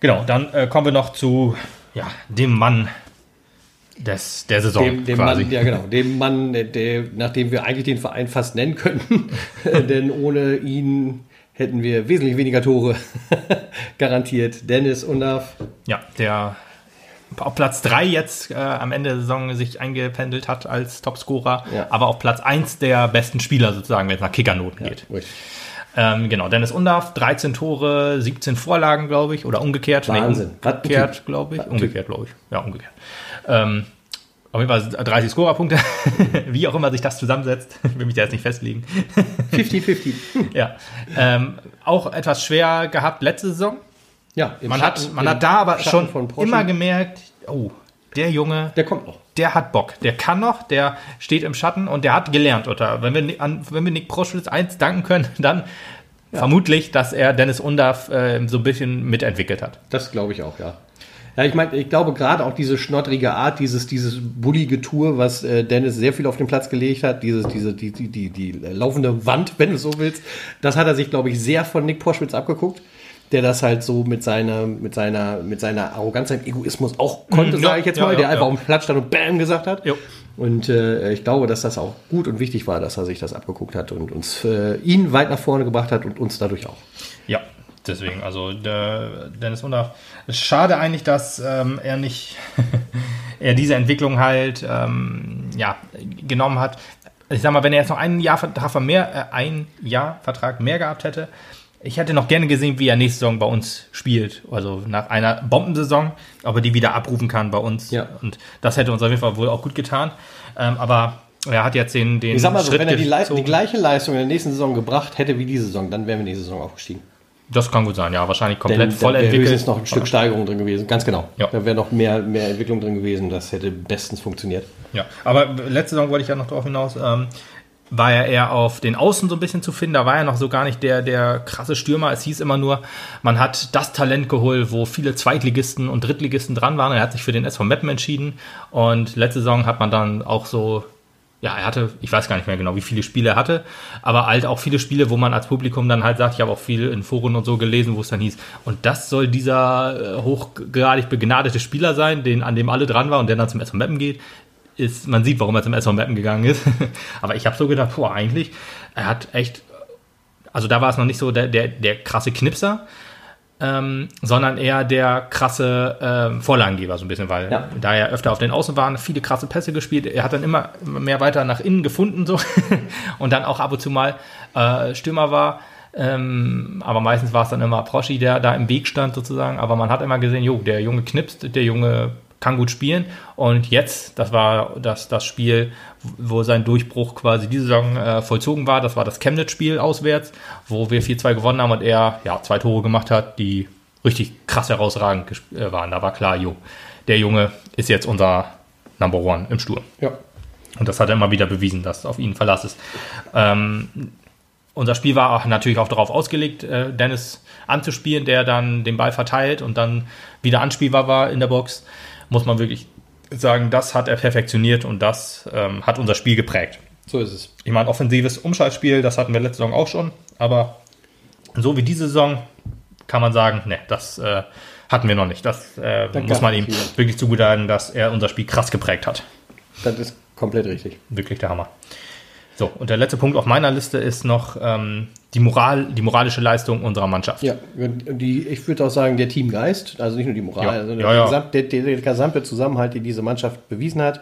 genau, dann äh, kommen wir noch zu ja, dem Mann des, der Saison. Dem, dem. Mann, ja, genau. Dem Mann, der, nachdem wir eigentlich den Verein fast nennen könnten. Denn ohne ihn hätten wir wesentlich weniger Tore garantiert. Dennis Undav. Ja, der auf Platz 3 jetzt äh, am Ende der Saison sich eingependelt hat als Topscorer, ja. aber auf Platz 1 der besten Spieler sozusagen, wenn es nach Kickernoten ja, geht. Richtig. Ähm, genau, Dennis Undarf, 13 Tore, 17 Vorlagen, glaube ich, oder umgekehrt. Wahnsinn. Nee, umgekehrt, glaube ich. Umgekehrt, glaube ich. Ja, umgekehrt. Ähm, auf jeden Fall 30 Scorerpunkte, wie auch immer sich das zusammensetzt. Ich will mich da jetzt nicht festlegen. 50-50. ja. Ähm, auch etwas schwer gehabt letzte Saison. Ja, man, Schatten, hat, man hat da aber schon immer gemerkt, oh, der Junge, der kommt noch. Der hat Bock, der kann noch, der steht im Schatten und der hat gelernt. Oder wenn wir, an, wenn wir Nick Proschwitz eins danken können, dann ja. vermutlich, dass er Dennis Undaff äh, so ein bisschen mitentwickelt hat. Das glaube ich auch, ja. Ja, ich meine, ich glaube gerade auch diese schnottrige Art, dieses, dieses bullige Tour, was äh, Dennis sehr viel auf den Platz gelegt hat, dieses, diese, die, die, die, die laufende Wand, wenn du so willst, das hat er sich, glaube ich, sehr von Nick Proschwitz abgeguckt der das halt so mit seiner, mit seiner, mit seiner Arroganz, seinem Egoismus auch konnte, mhm, ja, sage ich jetzt mal, ja, der einfach dem Platz stand und Bam gesagt hat. Und äh, ich glaube, dass das auch gut und wichtig war, dass er sich das abgeguckt hat und uns äh, ihn weit nach vorne gebracht hat und uns dadurch auch. Ja, deswegen, also der Dennis Undaff. Schade eigentlich, dass ähm, er nicht er diese Entwicklung halt ähm, ja, genommen hat. Ich sag mal, wenn er jetzt noch ein Jahr Vertrag mehr, äh, ein Jahr Vertrag mehr gehabt hätte, ich hätte noch gerne gesehen, wie er nächste Saison bei uns spielt. Also nach einer Bombensaison, ob er die wieder abrufen kann bei uns. Ja. Und das hätte uns auf jeden Fall wohl auch gut getan. Ähm, aber er hat jetzt den, den Ich sag mal so, Schritt wenn er die, die, gleiche Leistung in der nächsten Saison gebracht hätte wie diese Saison, dann wären wir nächste Saison aufgestiegen. Das kann gut sein, ja. Wahrscheinlich komplett Denn, voll entwickelt. Da wäre noch ein Stück Steigerung drin gewesen, ganz genau. Ja. Da wäre noch mehr, mehr Entwicklung drin gewesen. Das hätte bestens funktioniert. Ja, aber letzte Saison wollte ich ja noch darauf hinaus. Ähm, war er eher auf den Außen so ein bisschen zu finden. Da war er noch so gar nicht der, der krasse Stürmer. Es hieß immer nur, man hat das Talent geholt, wo viele Zweitligisten und Drittligisten dran waren. Er hat sich für den SV Meppen entschieden. Und letzte Saison hat man dann auch so ja, er hatte, ich weiß gar nicht mehr genau, wie viele Spiele er hatte, aber halt auch viele Spiele, wo man als Publikum dann halt sagt, ich habe auch viel in Foren und so gelesen, wo es dann hieß, und das soll dieser äh, hochgradig begnadete Spieler sein, den, an dem alle dran war und der dann zum SV Mappen geht. Ist, man sieht, warum er zum SV Mappen gegangen ist. aber ich habe so gedacht, boah, eigentlich, er hat echt, also da war es noch nicht so der, der, der krasse Knipser, ähm, sondern eher der krasse ähm, Vorlagengeber, so ein bisschen, weil ja. da er öfter auf den Außen war, viele krasse Pässe gespielt. Er hat dann immer mehr weiter nach innen gefunden so und dann auch ab und zu mal äh, Stürmer war. Ähm, aber meistens war es dann immer Proschi, der da im Weg stand sozusagen. Aber man hat immer gesehen, jo, der Junge knipst, der Junge kann gut spielen. Und jetzt, das war das, das Spiel, wo sein Durchbruch quasi diese Saison äh, vollzogen war. Das war das Chemnitz-Spiel auswärts, wo wir 4-2 gewonnen haben und er ja, zwei Tore gemacht hat, die richtig krass herausragend äh, waren. Da war klar, jo, der Junge ist jetzt unser Number One im Sturm. Ja. Und das hat er immer wieder bewiesen, dass auf ihn Verlass ist. Ähm, unser Spiel war auch natürlich auch darauf ausgelegt, äh, Dennis anzuspielen, der dann den Ball verteilt und dann wieder anspielbar war in der Box. Muss man wirklich sagen, das hat er perfektioniert und das ähm, hat unser Spiel geprägt. So ist es. Ich meine, offensives Umschaltspiel, das hatten wir letzte Saison auch schon, aber so wie diese Saison kann man sagen, ne, das äh, hatten wir noch nicht. Das äh, muss man ihm wirklich zugutehalten, dass er unser Spiel krass geprägt hat. Das ist komplett richtig. Wirklich der Hammer. So, und der letzte Punkt auf meiner Liste ist noch ähm, die, Moral, die moralische Leistung unserer Mannschaft. Ja, die, ich würde auch sagen, der Teamgeist, also nicht nur die Moral, ja. sondern ja, ja. Gesamt, der, der, gesamte Zusammenhalt, den diese Mannschaft bewiesen hat.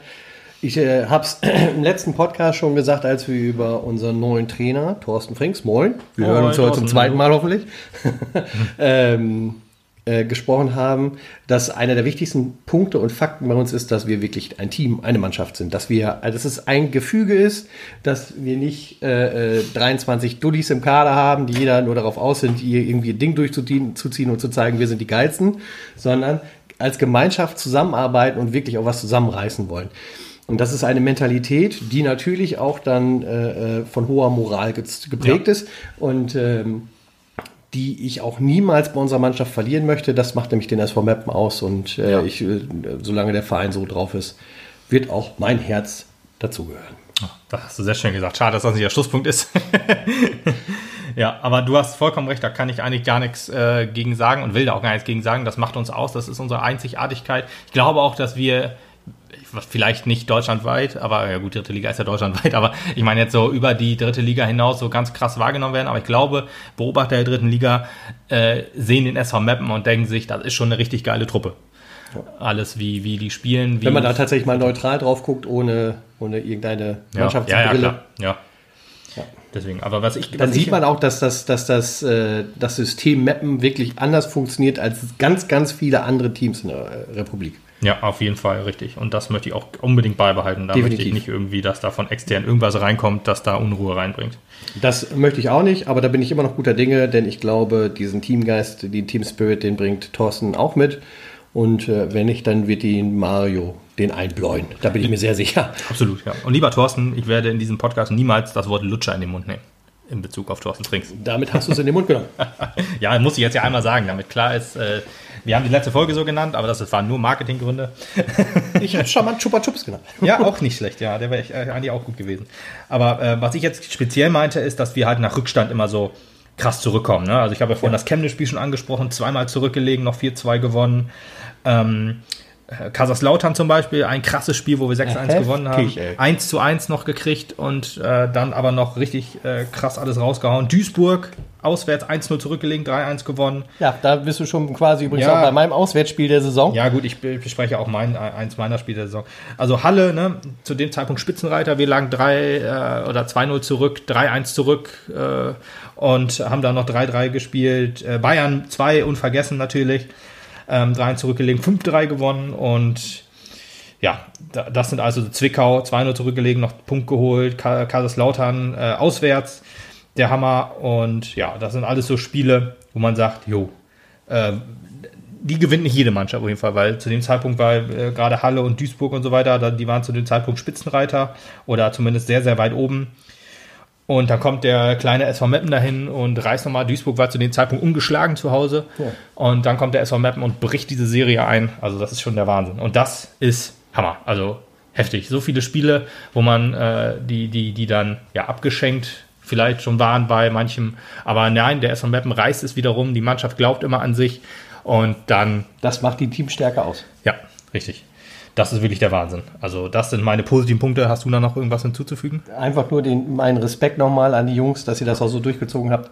Ich äh, habe es im letzten Podcast schon gesagt, als wir über unseren neuen Trainer, Thorsten Frings, moin, wir moin, hören uns heute zum zweiten Mal hoffentlich, ähm, äh, gesprochen haben, dass einer der wichtigsten Punkte und Fakten bei uns ist, dass wir wirklich ein Team, eine Mannschaft sind. Dass wir, also dass es ein Gefüge ist, dass wir nicht äh, 23 äh, Dullis im Kader haben, die jeder nur darauf aus sind, hier irgendwie ein Ding durchzuziehen und zu zeigen, wir sind die Geilsten, sondern als Gemeinschaft zusammenarbeiten und wirklich auch was zusammenreißen wollen. Und das ist eine Mentalität, die natürlich auch dann äh, äh von hoher Moral geprägt ja. ist. Und ähm, die ich auch niemals bei unserer Mannschaft verlieren möchte. Das macht nämlich den SV Meppen aus und äh, ja. ich, äh, solange der Verein so drauf ist, wird auch mein Herz dazugehören. Das hast du sehr schön gesagt. Schade, dass das nicht der Schlusspunkt ist. ja, aber du hast vollkommen recht, da kann ich eigentlich gar nichts äh, gegen sagen und will da auch gar nichts gegen sagen. Das macht uns aus, das ist unsere Einzigartigkeit. Ich glaube auch, dass wir vielleicht nicht deutschlandweit, aber ja gut, dritte Liga ist ja deutschlandweit, aber ich meine jetzt so über die dritte Liga hinaus so ganz krass wahrgenommen werden. Aber ich glaube, Beobachter der dritten Liga äh, sehen den SV Mappen und denken sich, das ist schon eine richtig geile Truppe. Alles, wie, wie die spielen. Wie Wenn man da tatsächlich mal neutral drauf guckt, ohne, ohne irgendeine Mannschaftsbrille. Ja, ja, ja. Ja. Deswegen, aber was ich. Dann sieht man auch, dass das, dass das, äh, das System Mappen wirklich anders funktioniert als ganz, ganz viele andere Teams in der äh, Republik. Ja, auf jeden Fall, richtig. Und das möchte ich auch unbedingt beibehalten. Da Definitiv. möchte ich nicht irgendwie, dass da von extern irgendwas reinkommt, das da Unruhe reinbringt. Das möchte ich auch nicht, aber da bin ich immer noch guter Dinge, denn ich glaube, diesen Teamgeist, den Team Spirit, den bringt Thorsten auch mit. Und äh, wenn nicht, dann wird ihn Mario den einbläuen. Da bin ich mir sehr sicher. Absolut, ja. Und lieber Thorsten, ich werde in diesem Podcast niemals das Wort Lutscher in den Mund nehmen. In Bezug auf Thorsten Frings. Damit hast du es in den Mund genommen. ja, muss ich jetzt ja einmal sagen, damit klar ist, äh, wir haben die letzte Folge so genannt, aber das waren nur Marketinggründe. ich habe schon mal Chupa Chups genannt. ja, auch nicht schlecht, ja, der wäre äh, eigentlich auch gut gewesen. Aber äh, was ich jetzt speziell meinte, ist, dass wir halt nach Rückstand immer so krass zurückkommen. Ne? Also ich habe ja vorhin ja. das Chemnitz-Spiel schon angesprochen, zweimal zurückgelegen, noch 4-2 gewonnen. Ähm, äh, Kaiserslautern zum Beispiel, ein krasses Spiel, wo wir 6-1 ja, gewonnen haben. 1 zu 1 noch gekriegt und äh, dann aber noch richtig äh, krass alles rausgehauen. Duisburg auswärts 1-0 zurückgelegen, 3-1 gewonnen. Ja, da bist du schon quasi übrigens ja. auch bei meinem Auswärtsspiel der Saison. Ja, gut, ich bespreche auch mein, eins meiner Spiele der Saison. Also Halle, ne, zu dem Zeitpunkt Spitzenreiter, wir lagen 3 äh, oder 2-0 zurück, 3-1 zurück äh, und haben dann noch 3-3 gespielt. Äh, Bayern 2 unvergessen natürlich ähm, 3 zurückgelegen, 5-3 gewonnen und ja, das sind also Zwickau 2-0 zurückgelegen, noch Punkt geholt, Kaiserslautern äh, auswärts, der Hammer und ja, das sind alles so Spiele, wo man sagt, jo, äh, die gewinnt nicht jede Mannschaft auf jeden Fall, weil zu dem Zeitpunkt war äh, gerade Halle und Duisburg und so weiter, die waren zu dem Zeitpunkt Spitzenreiter oder zumindest sehr, sehr weit oben. Und dann kommt der kleine SV Meppen dahin und reißt nochmal. Duisburg war zu dem Zeitpunkt ungeschlagen zu Hause. Ja. Und dann kommt der SV Meppen und bricht diese Serie ein. Also das ist schon der Wahnsinn. Und das ist Hammer. Also heftig. So viele Spiele, wo man äh, die, die, die dann ja abgeschenkt vielleicht schon waren bei manchem. Aber nein, der SV Meppen reißt es wiederum. Die Mannschaft glaubt immer an sich. Und dann. Das macht die Teamstärke aus. Ja, richtig. Das ist wirklich der Wahnsinn. Also, das sind meine positiven Punkte. Hast du da noch irgendwas hinzuzufügen? Einfach nur den, meinen Respekt nochmal an die Jungs, dass ihr das auch so durchgezogen habt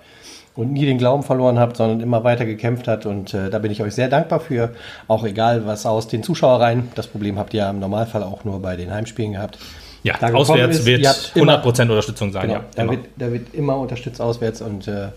und nie den Glauben verloren habt, sondern immer weiter gekämpft habt. Und äh, da bin ich euch sehr dankbar für. Auch egal, was aus den Zuschauereien. Das Problem habt ihr ja im Normalfall auch nur bei den Heimspielen gehabt. Ja, auswärts ist, wird 100% immer, Unterstützung sein. Genau, ja, da, wird, da, wird, immer unterstützt auswärts und äh,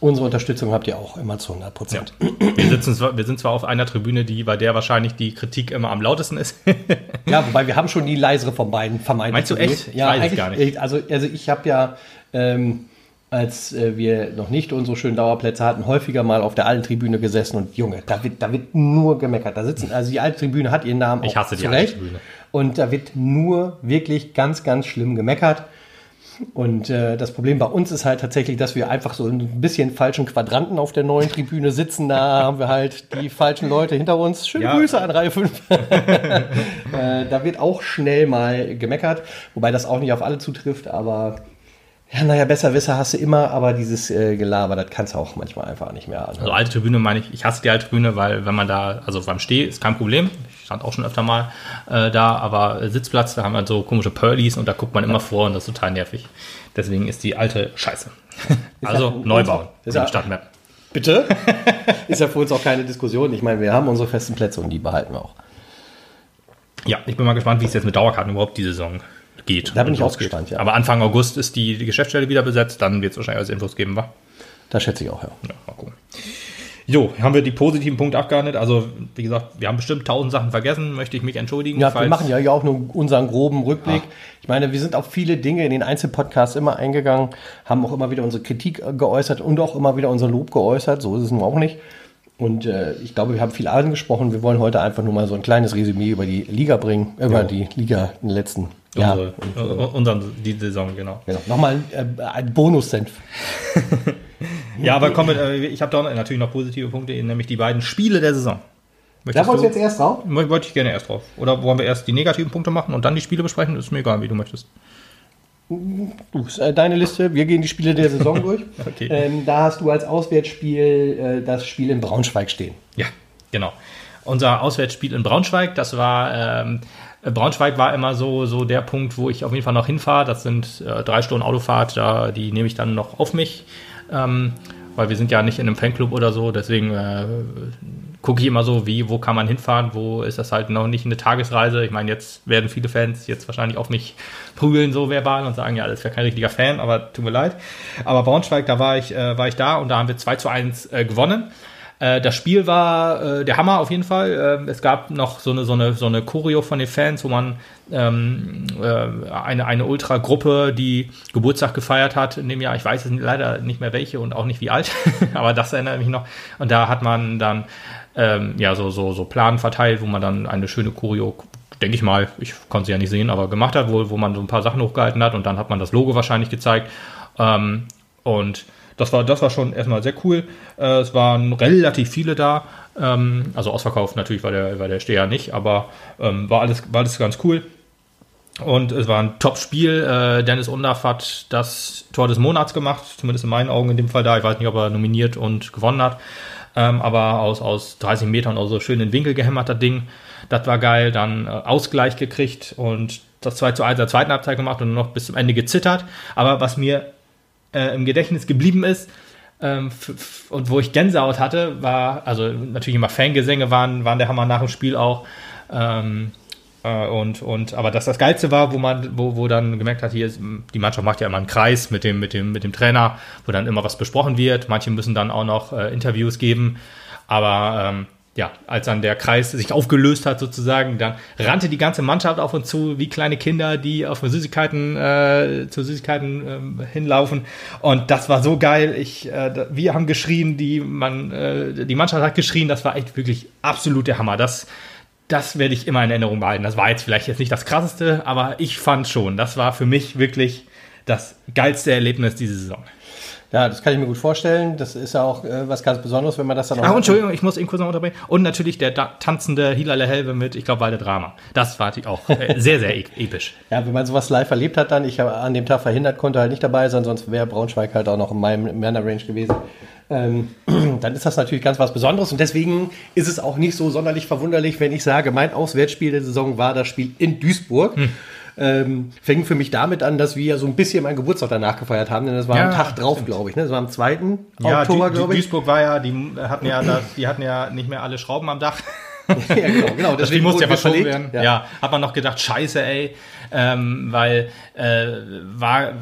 unsere Unterstützung habt ihr auch immer zu 100 Prozent. Ja. Wir, wir sind zwar auf einer Tribüne, die bei der wahrscheinlich die Kritik immer am lautesten ist. ja, wobei wir haben schon die leisere von beiden vermeintlich. Meinst du echt? Ja, ich weiß gar nicht. Also, also ich habe ja ähm, als äh, wir noch nicht unsere schönen Dauerplätze hatten, häufiger mal auf der alten Tribüne gesessen und Junge, da wird, da wird nur gemeckert. Da sitzen, also die alte Tribüne hat ihren Namen ich hasse die alte Tribüne. Und da wird nur wirklich ganz, ganz schlimm gemeckert. Und äh, das Problem bei uns ist halt tatsächlich, dass wir einfach so ein bisschen falschen Quadranten auf der neuen Tribüne sitzen. Da haben wir halt die falschen Leute hinter uns. Schöne ja. Grüße an Reihe 5. äh, da wird auch schnell mal gemeckert, wobei das auch nicht auf alle zutrifft, aber ja, naja, besser Wisser hast du immer, aber dieses äh, Gelaber, das kannst du auch manchmal einfach nicht mehr. Also alte Tribüne meine ich, ich hasse die alte Tribüne, weil wenn man da, also beim Steh ist kein Problem. Stand auch schon öfter mal äh, da, aber Sitzplatz, da haben wir so komische Pearlies und da guckt man immer vor und das ist total nervig. Deswegen ist die alte scheiße. also ja, neu bauen. Ist ja, Stadtmap. Bitte? ist ja für uns auch keine Diskussion. Ich meine, wir haben unsere festen Plätze und die behalten wir auch. Ja, ich bin mal gespannt, wie es jetzt mit Dauerkarten überhaupt die Saison geht. Da bin ich auch gespannt, ja. Aber Anfang August ist die, die Geschäftsstelle wieder besetzt, dann wird es wahrscheinlich als Infos geben, wa? Da schätze ich auch, ja. Ja, mal gucken. Jo, haben wir die positiven Punkte abgehandelt. Also, wie gesagt, wir haben bestimmt tausend Sachen vergessen, möchte ich mich entschuldigen. Ja, wir machen ja auch nur unseren groben Rückblick. Ach. Ich meine, wir sind auf viele Dinge in den Einzelpodcasts immer eingegangen, haben auch immer wieder unsere Kritik geäußert und auch immer wieder unser Lob geäußert. So ist es nun auch nicht. Und äh, ich glaube, wir haben viel angesprochen. Wir wollen heute einfach nur mal so ein kleines Resümee über die Liga bringen, über ja. die Liga in den letzten Jahren. Unsere, äh, unseren, die Saison, genau. genau. Nochmal äh, ein Bonus-Senf. ja, aber komm, äh, ich habe da natürlich noch positive Punkte, nämlich die beiden Spiele der Saison. Möchtest da wolltest du jetzt erst drauf? Wollte ich gerne erst drauf. Oder wollen wir erst die negativen Punkte machen und dann die Spiele besprechen? Das ist mir egal, wie du möchtest. Du, äh, deine Liste, wir gehen die Spiele der Saison durch. okay. ähm, da hast du als Auswärtsspiel äh, das Spiel in Braunschweig stehen. Ja, genau. Unser Auswärtsspiel in Braunschweig, das war, ähm, Braunschweig war immer so, so der Punkt, wo ich auf jeden Fall noch hinfahre. Das sind äh, drei Stunden Autofahrt, da, die nehme ich dann noch auf mich. Ähm, weil wir sind ja nicht in einem Fanclub oder so, deswegen äh, gucke ich immer so, wie, wo kann man hinfahren, wo ist das halt noch nicht eine Tagesreise. Ich meine, jetzt werden viele Fans jetzt wahrscheinlich auf mich prügeln, so verbal, und sagen, ja, das wäre kein richtiger Fan, aber tut mir leid. Aber Braunschweig, da war ich, äh, war ich da und da haben wir 2 zu 1 äh, gewonnen. Äh, das Spiel war äh, der Hammer auf jeden Fall. Äh, es gab noch so eine, so eine, so eine Choreo von den Fans, wo man ähm, äh, eine, eine Ultra-Gruppe, die Geburtstag gefeiert hat in dem Jahr. Ich weiß leider nicht mehr welche und auch nicht wie alt, aber das erinnert mich noch. Und da hat man dann ähm, ja, so, so, so Plan verteilt, wo man dann eine schöne Choreo, denke ich mal, ich konnte sie ja nicht sehen, aber gemacht hat, wo, wo man so ein paar Sachen hochgehalten hat und dann hat man das Logo wahrscheinlich gezeigt. Ähm, und das war, das war schon erstmal sehr cool. Äh, es waren relativ viele da. Ähm, also ausverkauft natürlich war der, war der Steher nicht, aber ähm, war, alles, war alles ganz cool. Und es war ein Top-Spiel. Äh, Dennis Undaff hat das Tor des Monats gemacht, zumindest in meinen Augen in dem Fall da. Ich weiß nicht, ob er nominiert und gewonnen hat ähm, aber aus, aus 30 Metern oder so schön in den Winkel gehämmert, das Ding. Das war geil, dann äh, Ausgleich gekriegt und das 2 zu 1 der zweiten Halbzeit gemacht und noch bis zum Ende gezittert. Aber was mir äh, im Gedächtnis geblieben ist, ähm, und wo ich Gänsehaut hatte, war, also natürlich immer Fangesänge waren, waren der Hammer nach dem Spiel auch. Ähm, äh, und, und, aber das das Geilste war, wo man, wo, wo dann gemerkt hat, hier ist, die Mannschaft macht ja immer einen Kreis mit dem, mit dem, mit dem Trainer, wo dann immer was besprochen wird. Manche müssen dann auch noch äh, Interviews geben. Aber ähm, ja, als dann der Kreis sich aufgelöst hat sozusagen, dann rannte die ganze Mannschaft auf und zu wie kleine Kinder, die auf Süßigkeiten äh, zu Süßigkeiten äh, hinlaufen. Und das war so geil. Ich, äh, wir haben geschrien, die man, äh, die Mannschaft hat geschrien. Das war echt wirklich absolut der Hammer. Das das werde ich immer in Erinnerung behalten. Das war jetzt vielleicht jetzt nicht das krasseste, aber ich fand schon, das war für mich wirklich das geilste Erlebnis diese Saison. Ja, das kann ich mir gut vorstellen. Das ist ja auch äh, was ganz Besonderes, wenn man das dann auch. Ach, Entschuldigung, ich muss eben kurz noch unterbrechen. Und natürlich der da tanzende Hilale Helve mit, ich glaube, Walde Drama. Das war die auch äh, sehr, sehr e episch. Ja, wenn man sowas live erlebt hat, dann, ich habe an dem Tag verhindert, konnte halt nicht dabei sein, sonst wäre Braunschweig halt auch noch in meinem Männer Range gewesen. Ähm, dann ist das natürlich ganz was Besonderes und deswegen ist es auch nicht so sonderlich verwunderlich, wenn ich sage, mein Auswärtsspiel der Saison war das Spiel in Duisburg. Hm ähm, fängt für mich damit an, dass wir so ein bisschen meinen Geburtstag danach gefeiert haben, denn das war ja, am Tag drauf, glaube ich. Ne? Das war am 2. Ja, Oktober, glaube ich. Duisburg war ja, die hatten ja, das, die hatten ja nicht mehr alle Schrauben am Dach. ja, genau, genau. Das Spiel musste ja verschoben werden. Ja. ja. hat man noch gedacht, scheiße, ey, ähm, weil äh, war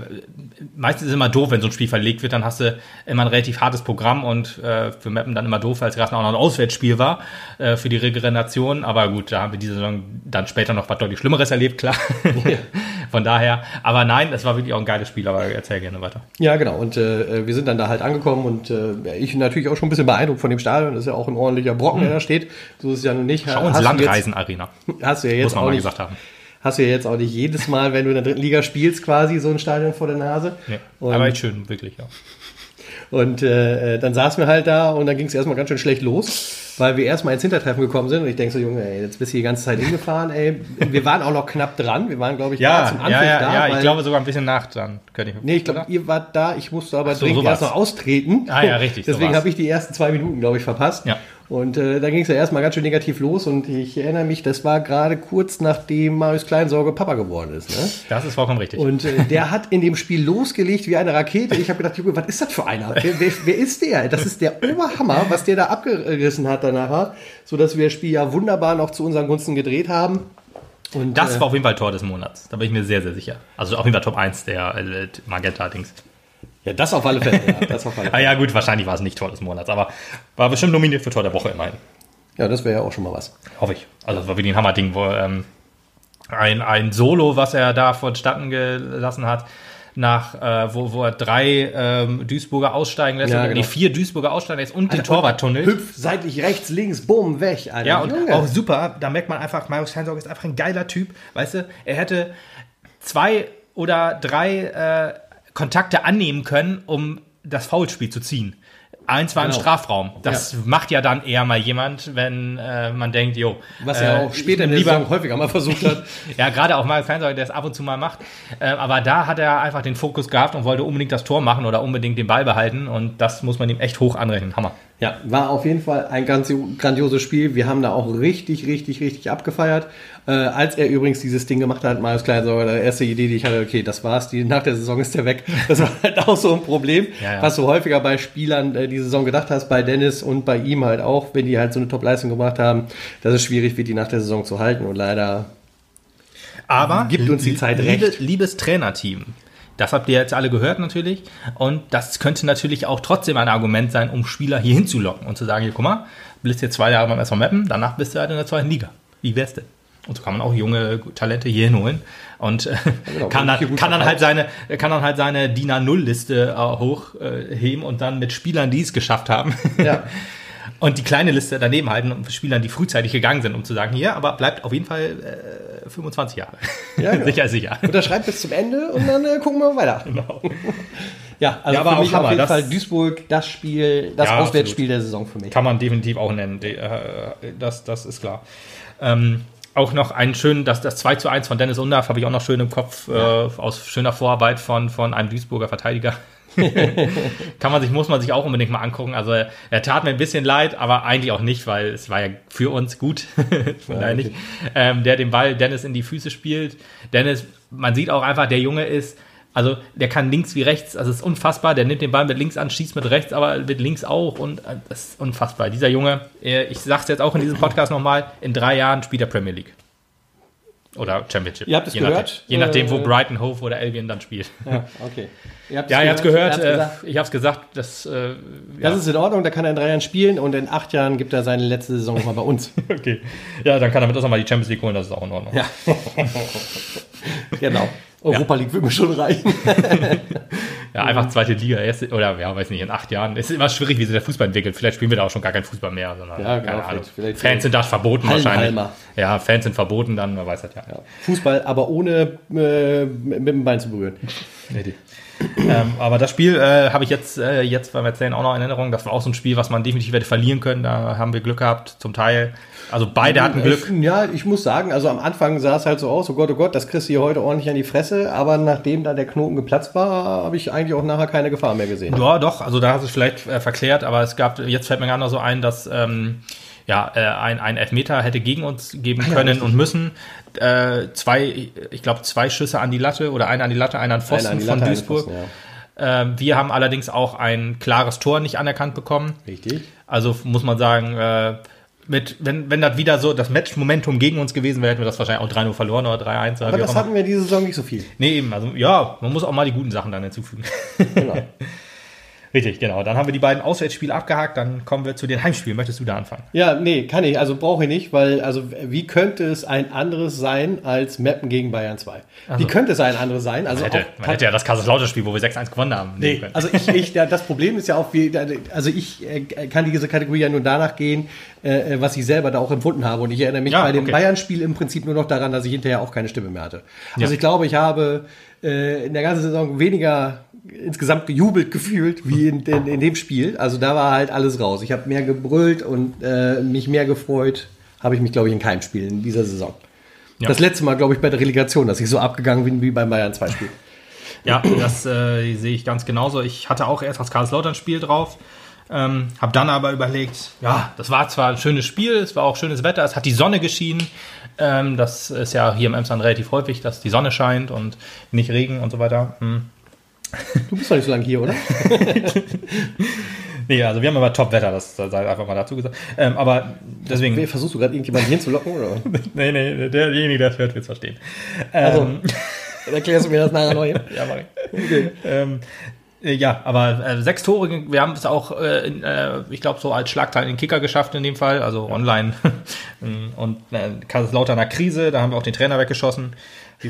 meistens ist es immer doof, wenn so ein Spiel verlegt wird, dann hast du immer ein relativ hartes Programm und äh, für Mappen dann immer doof, weil es gerade auch noch ein Auswärtsspiel war äh, für die Regeneration. Aber gut, da haben wir diese Saison dann später noch was deutlich Schlimmeres erlebt, klar. Ja. Von daher, aber nein, das war wirklich auch ein geiles Spiel, aber erzähl gerne weiter. Ja, genau. Und äh, wir sind dann da halt angekommen und äh, ich natürlich auch schon ein bisschen beeindruckt von dem Stadion. Das ist ja auch ein ordentlicher Brocken, mhm. der da steht. So ist es ja nun nicht. Schau uns Landreisen-Arena. Hast du ja jetzt Muss man auch mal nicht, gesagt haben hast du ja jetzt auch nicht jedes Mal, wenn du in der dritten Liga spielst, quasi so ein Stadion vor der Nase. Ja, aber echt schön, wirklich, ja. Und äh, dann saßen wir halt da und dann ging es erstmal ganz schön schlecht los, weil wir erstmal ins Hintertreffen gekommen sind und ich denke so, Junge, ey, jetzt bist du die ganze Zeit hingefahren, ey. Wir waren auch noch knapp dran, wir waren, glaube ich, ja, zum Anfang ja, ja, da. Ja, ich glaube sogar ein bisschen nach dran. Könnte ich nee, ich glaube, ihr wart da, ich musste aber so, dringend sowas. erst noch austreten. Ah ja, richtig. Deswegen habe ich die ersten zwei Minuten, glaube ich, verpasst. Ja. Und äh, da ging es ja erstmal ganz schön negativ los und ich erinnere mich, das war gerade kurz nachdem Marius Kleinsorge Papa geworden ist. Ne? Das ist vollkommen richtig. Und äh, der hat in dem Spiel losgelegt wie eine Rakete. Ich habe gedacht, Junge, was ist das für einer? Wer, wer, wer, ist der? Das ist der Oberhammer, was der da abgerissen hat danach, sodass wir das Spiel ja wunderbar noch zu unseren Gunsten gedreht haben. Und, das äh, war auf jeden Fall Tor des Monats. Da bin ich mir sehr, sehr sicher. Also auf jeden Fall Top 1 der äh, Magenta-Dings. Ja, das auf alle Fälle. Ja, das auf alle Fälle. ah, ja, gut, wahrscheinlich war es nicht Tor des Monats, aber war bestimmt nominiert für Tor der Woche immerhin. Ja, das wäre ja auch schon mal was. Hoffe ich. Also, das war wirklich ein Hammerding, wo ähm, ein, ein Solo, was er da vonstatten gelassen hat, nach, äh, wo, wo er drei ähm, Duisburger aussteigen lässt, ja, genau. die vier Duisburger aussteigen lässt und Alter, den Torwarttunnel. Hüpf seitlich rechts, links, bumm, weg. Alter. Ja, und Junge. auch super, da merkt man einfach, Marius Steinsorg ist einfach ein geiler Typ. Weißt du, er hätte zwei oder drei äh, Kontakte annehmen können, um das Foulspiel zu ziehen. Eins war genau. im Strafraum. Das ja. macht ja dann eher mal jemand, wenn äh, man denkt, jo. Was er äh, auch später in der Saison häufiger mal versucht hat. ja, gerade auch mal Fernseher, der es ab und zu mal macht. Äh, aber da hat er einfach den Fokus gehabt und wollte unbedingt das Tor machen oder unbedingt den Ball behalten. Und das muss man ihm echt hoch anrechnen. Hammer. Ja, war auf jeden Fall ein ganz grandioses Spiel. Wir haben da auch richtig, richtig, richtig abgefeiert. Äh, als er übrigens dieses Ding gemacht hat, Marius Kleinsauger, die erste Idee, die ich hatte, okay, das war's, die, nach der Saison ist der weg. Das war halt auch so ein Problem, ja, ja. was du häufiger bei Spielern äh, die Saison gedacht hast, bei Dennis und bei ihm halt auch, wenn die halt so eine Top-Leistung gemacht haben, dass es schwierig wird, die nach der Saison zu halten und leider aber gibt uns die Zeit recht. Liebes Trainerteam, das habt ihr jetzt alle gehört natürlich. Und das könnte natürlich auch trotzdem ein Argument sein, um Spieler hier hinzulocken und zu sagen, hier, guck mal, du bist jetzt zwei Jahre beim SV Mappen, danach bist du halt in der zweiten Liga. Wie wär's denn? Und so kann man auch junge Talente hier hinholen und äh, genau, kann, dann, kann, dann halt seine, kann dann halt seine DIN A0-Liste äh, hochheben äh, und dann mit Spielern, die es geschafft haben. Ja. und die kleine Liste daneben halten und Spielern, die frühzeitig gegangen sind, um zu sagen, hier, aber bleibt auf jeden Fall äh, 25 Jahre. Ja, genau. sicher, sicher. Unterschreibt bis zum Ende und dann äh, gucken wir weiter. Genau. ja, also ja, aber für mich auf jeden das, Fall Duisburg das Spiel, das ja, Auswärtsspiel der Saison für mich. Kann man definitiv auch nennen. Äh, das, das ist klar. Ähm, auch noch einen schönen, das, das 2 zu 1 von Dennis Undarf habe ich auch noch schön im Kopf, ja. äh, aus schöner Vorarbeit von, von einem Duisburger Verteidiger. Kann man sich, muss man sich auch unbedingt mal angucken. Also er, tat mir ein bisschen leid, aber eigentlich auch nicht, weil es war ja für uns gut. Von daher nicht. Ähm, der den Ball Dennis in die Füße spielt. Dennis, man sieht auch einfach, der Junge ist, also der kann links wie rechts, also es ist unfassbar. Der nimmt den Ball mit links an, schießt mit rechts, aber mit links auch und äh, das ist unfassbar. Dieser Junge, ich sag's jetzt auch in diesem Podcast nochmal, in drei Jahren spielt er Premier League. Oder Championship. Ihr habt es gehört? Nachdem, je nachdem, wo äh, Brighton, Hove oder Albion dann spielt. Ja, okay. Ihr ja, ihr habt es gehört. Äh, ich habe es gesagt. Das, äh, ja. das ist in Ordnung. Da kann er in drei Jahren spielen und in acht Jahren gibt er seine letzte Saison nochmal bei uns. okay. Ja, dann kann er mit uns nochmal die Champions League holen. Das ist auch in Ordnung. Ja. genau. Europa League würde mir schon reichen. ja, einfach zweite Liga, erste, oder ja, weiß nicht, in acht Jahren. Es ist immer schwierig, wie sich der Fußball entwickelt. Vielleicht spielen wir da auch schon gar keinen Fußball mehr, sondern ja, genau, keine Ahnung. Vielleicht, Fans sind da verboten wahrscheinlich. Ja, Fans sind verboten, dann man weiß das ja. ja. Fußball, aber ohne äh, mit dem Bein zu berühren. Ähm, aber das Spiel äh, habe ich jetzt, äh, jetzt beim Erzählen auch noch in Erinnerung. Das war auch so ein Spiel, was man definitiv hätte verlieren können. Da haben wir Glück gehabt, zum Teil. Also beide hatten Glück. Ja, ich muss sagen, also am Anfang sah es halt so aus, oh Gott, oh Gott, das kriegst du hier heute ordentlich an die Fresse. Aber nachdem da der Knoten geplatzt war, habe ich eigentlich auch nachher keine Gefahr mehr gesehen. Ja, doch, also da hast du es vielleicht äh, verklärt, aber es gab, jetzt fällt mir gerade noch so ein, dass ähm, ja, äh, ein, ein Elfmeter hätte gegen uns geben können und müssen. Äh, zwei, ich glaube, zwei Schüsse an die Latte oder einer an die Latte, einer an Pfosten an die von Latte, einen Duisburg. Pfosten, ja. Ähm, wir haben allerdings auch ein klares Tor nicht anerkannt bekommen. Richtig. Also muss man sagen, äh, mit, wenn, wenn das wieder so das Match-Momentum gegen uns gewesen wäre, hätten wir das wahrscheinlich auch 3-0 verloren oder 3-1. oder Aber das hatten wir diese Saison nicht so viel. Nee, eben. Also, ja, man muss auch mal die guten Sachen dann hinzufügen. Genau. Richtig, genau. Dann haben wir die beiden Auswärtsspiele abgehakt. Dann kommen wir zu den Heimspielen. Möchtest du da anfangen? Ja, nee, kann ich. Also brauche ich nicht, weil, also wie könnte es ein anderes sein als Mappen gegen Bayern 2? Wie könnte es ein anderes sein? Also Man hätte, man hätte ja das Kaiserslautern-Spiel, wo wir 6-1 gewonnen haben. Nee, also ich, ich, das Problem ist ja auch, wie, also ich äh, kann diese Kategorie ja nur danach gehen, äh, was ich selber da auch empfunden habe. Und ich erinnere mich Ja, bei dem okay. Bayern-Spiel im Prinzip nur noch daran, dass ich hinterher auch keine Stimme mehr hatte. Also Ja. ich glaube, ich habe äh, in der ganzen Saison weniger insgesamt gejubelt gefühlt wie in, in, in dem Spiel. Also da war halt alles raus. Ich habe mehr gebrüllt und äh, mich mehr gefreut, habe ich mich, glaube ich, in keinem Spiel in dieser Saison. Ja. Das letzte Mal, glaube ich, bei der Relegation, dass ich so abgegangen bin wie beim Bayern 2 Spiel. Ja, das äh, sehe ich ganz genauso. Ich hatte auch erst das Karlslautern-Spiel drauf, ähm, habe dann aber überlegt, ja, das war zwar ein schönes Spiel, es war auch schönes Wetter, es hat die Sonne geschienen. Ähm, das ist ja hier im Emsland relativ häufig, dass die Sonne scheint und nicht Regen und so weiter. Hm. Du bist doch nicht so lange hier, oder? Nee, also wir haben aber Top-Wetter, das sei einfach mal dazu gesagt. Ähm, aber deswegen. Wer versuchst du gerade irgendjemanden hinzulocken? Oder? nee, nee, derjenige, der es hört, wird es verstehen. Also, Ähm, dann erklärst du mir das nachher neu. Ja, mach ich. Ähm, äh, ja, aber äh, sechs Tore, wir haben es auch, äh, in, äh, ich glaube, so als Schlagteil in den Kicker geschafft in dem Fall, also online. Und äh, Kaiserslauterner Krise, da haben wir auch den Trainer weggeschossen,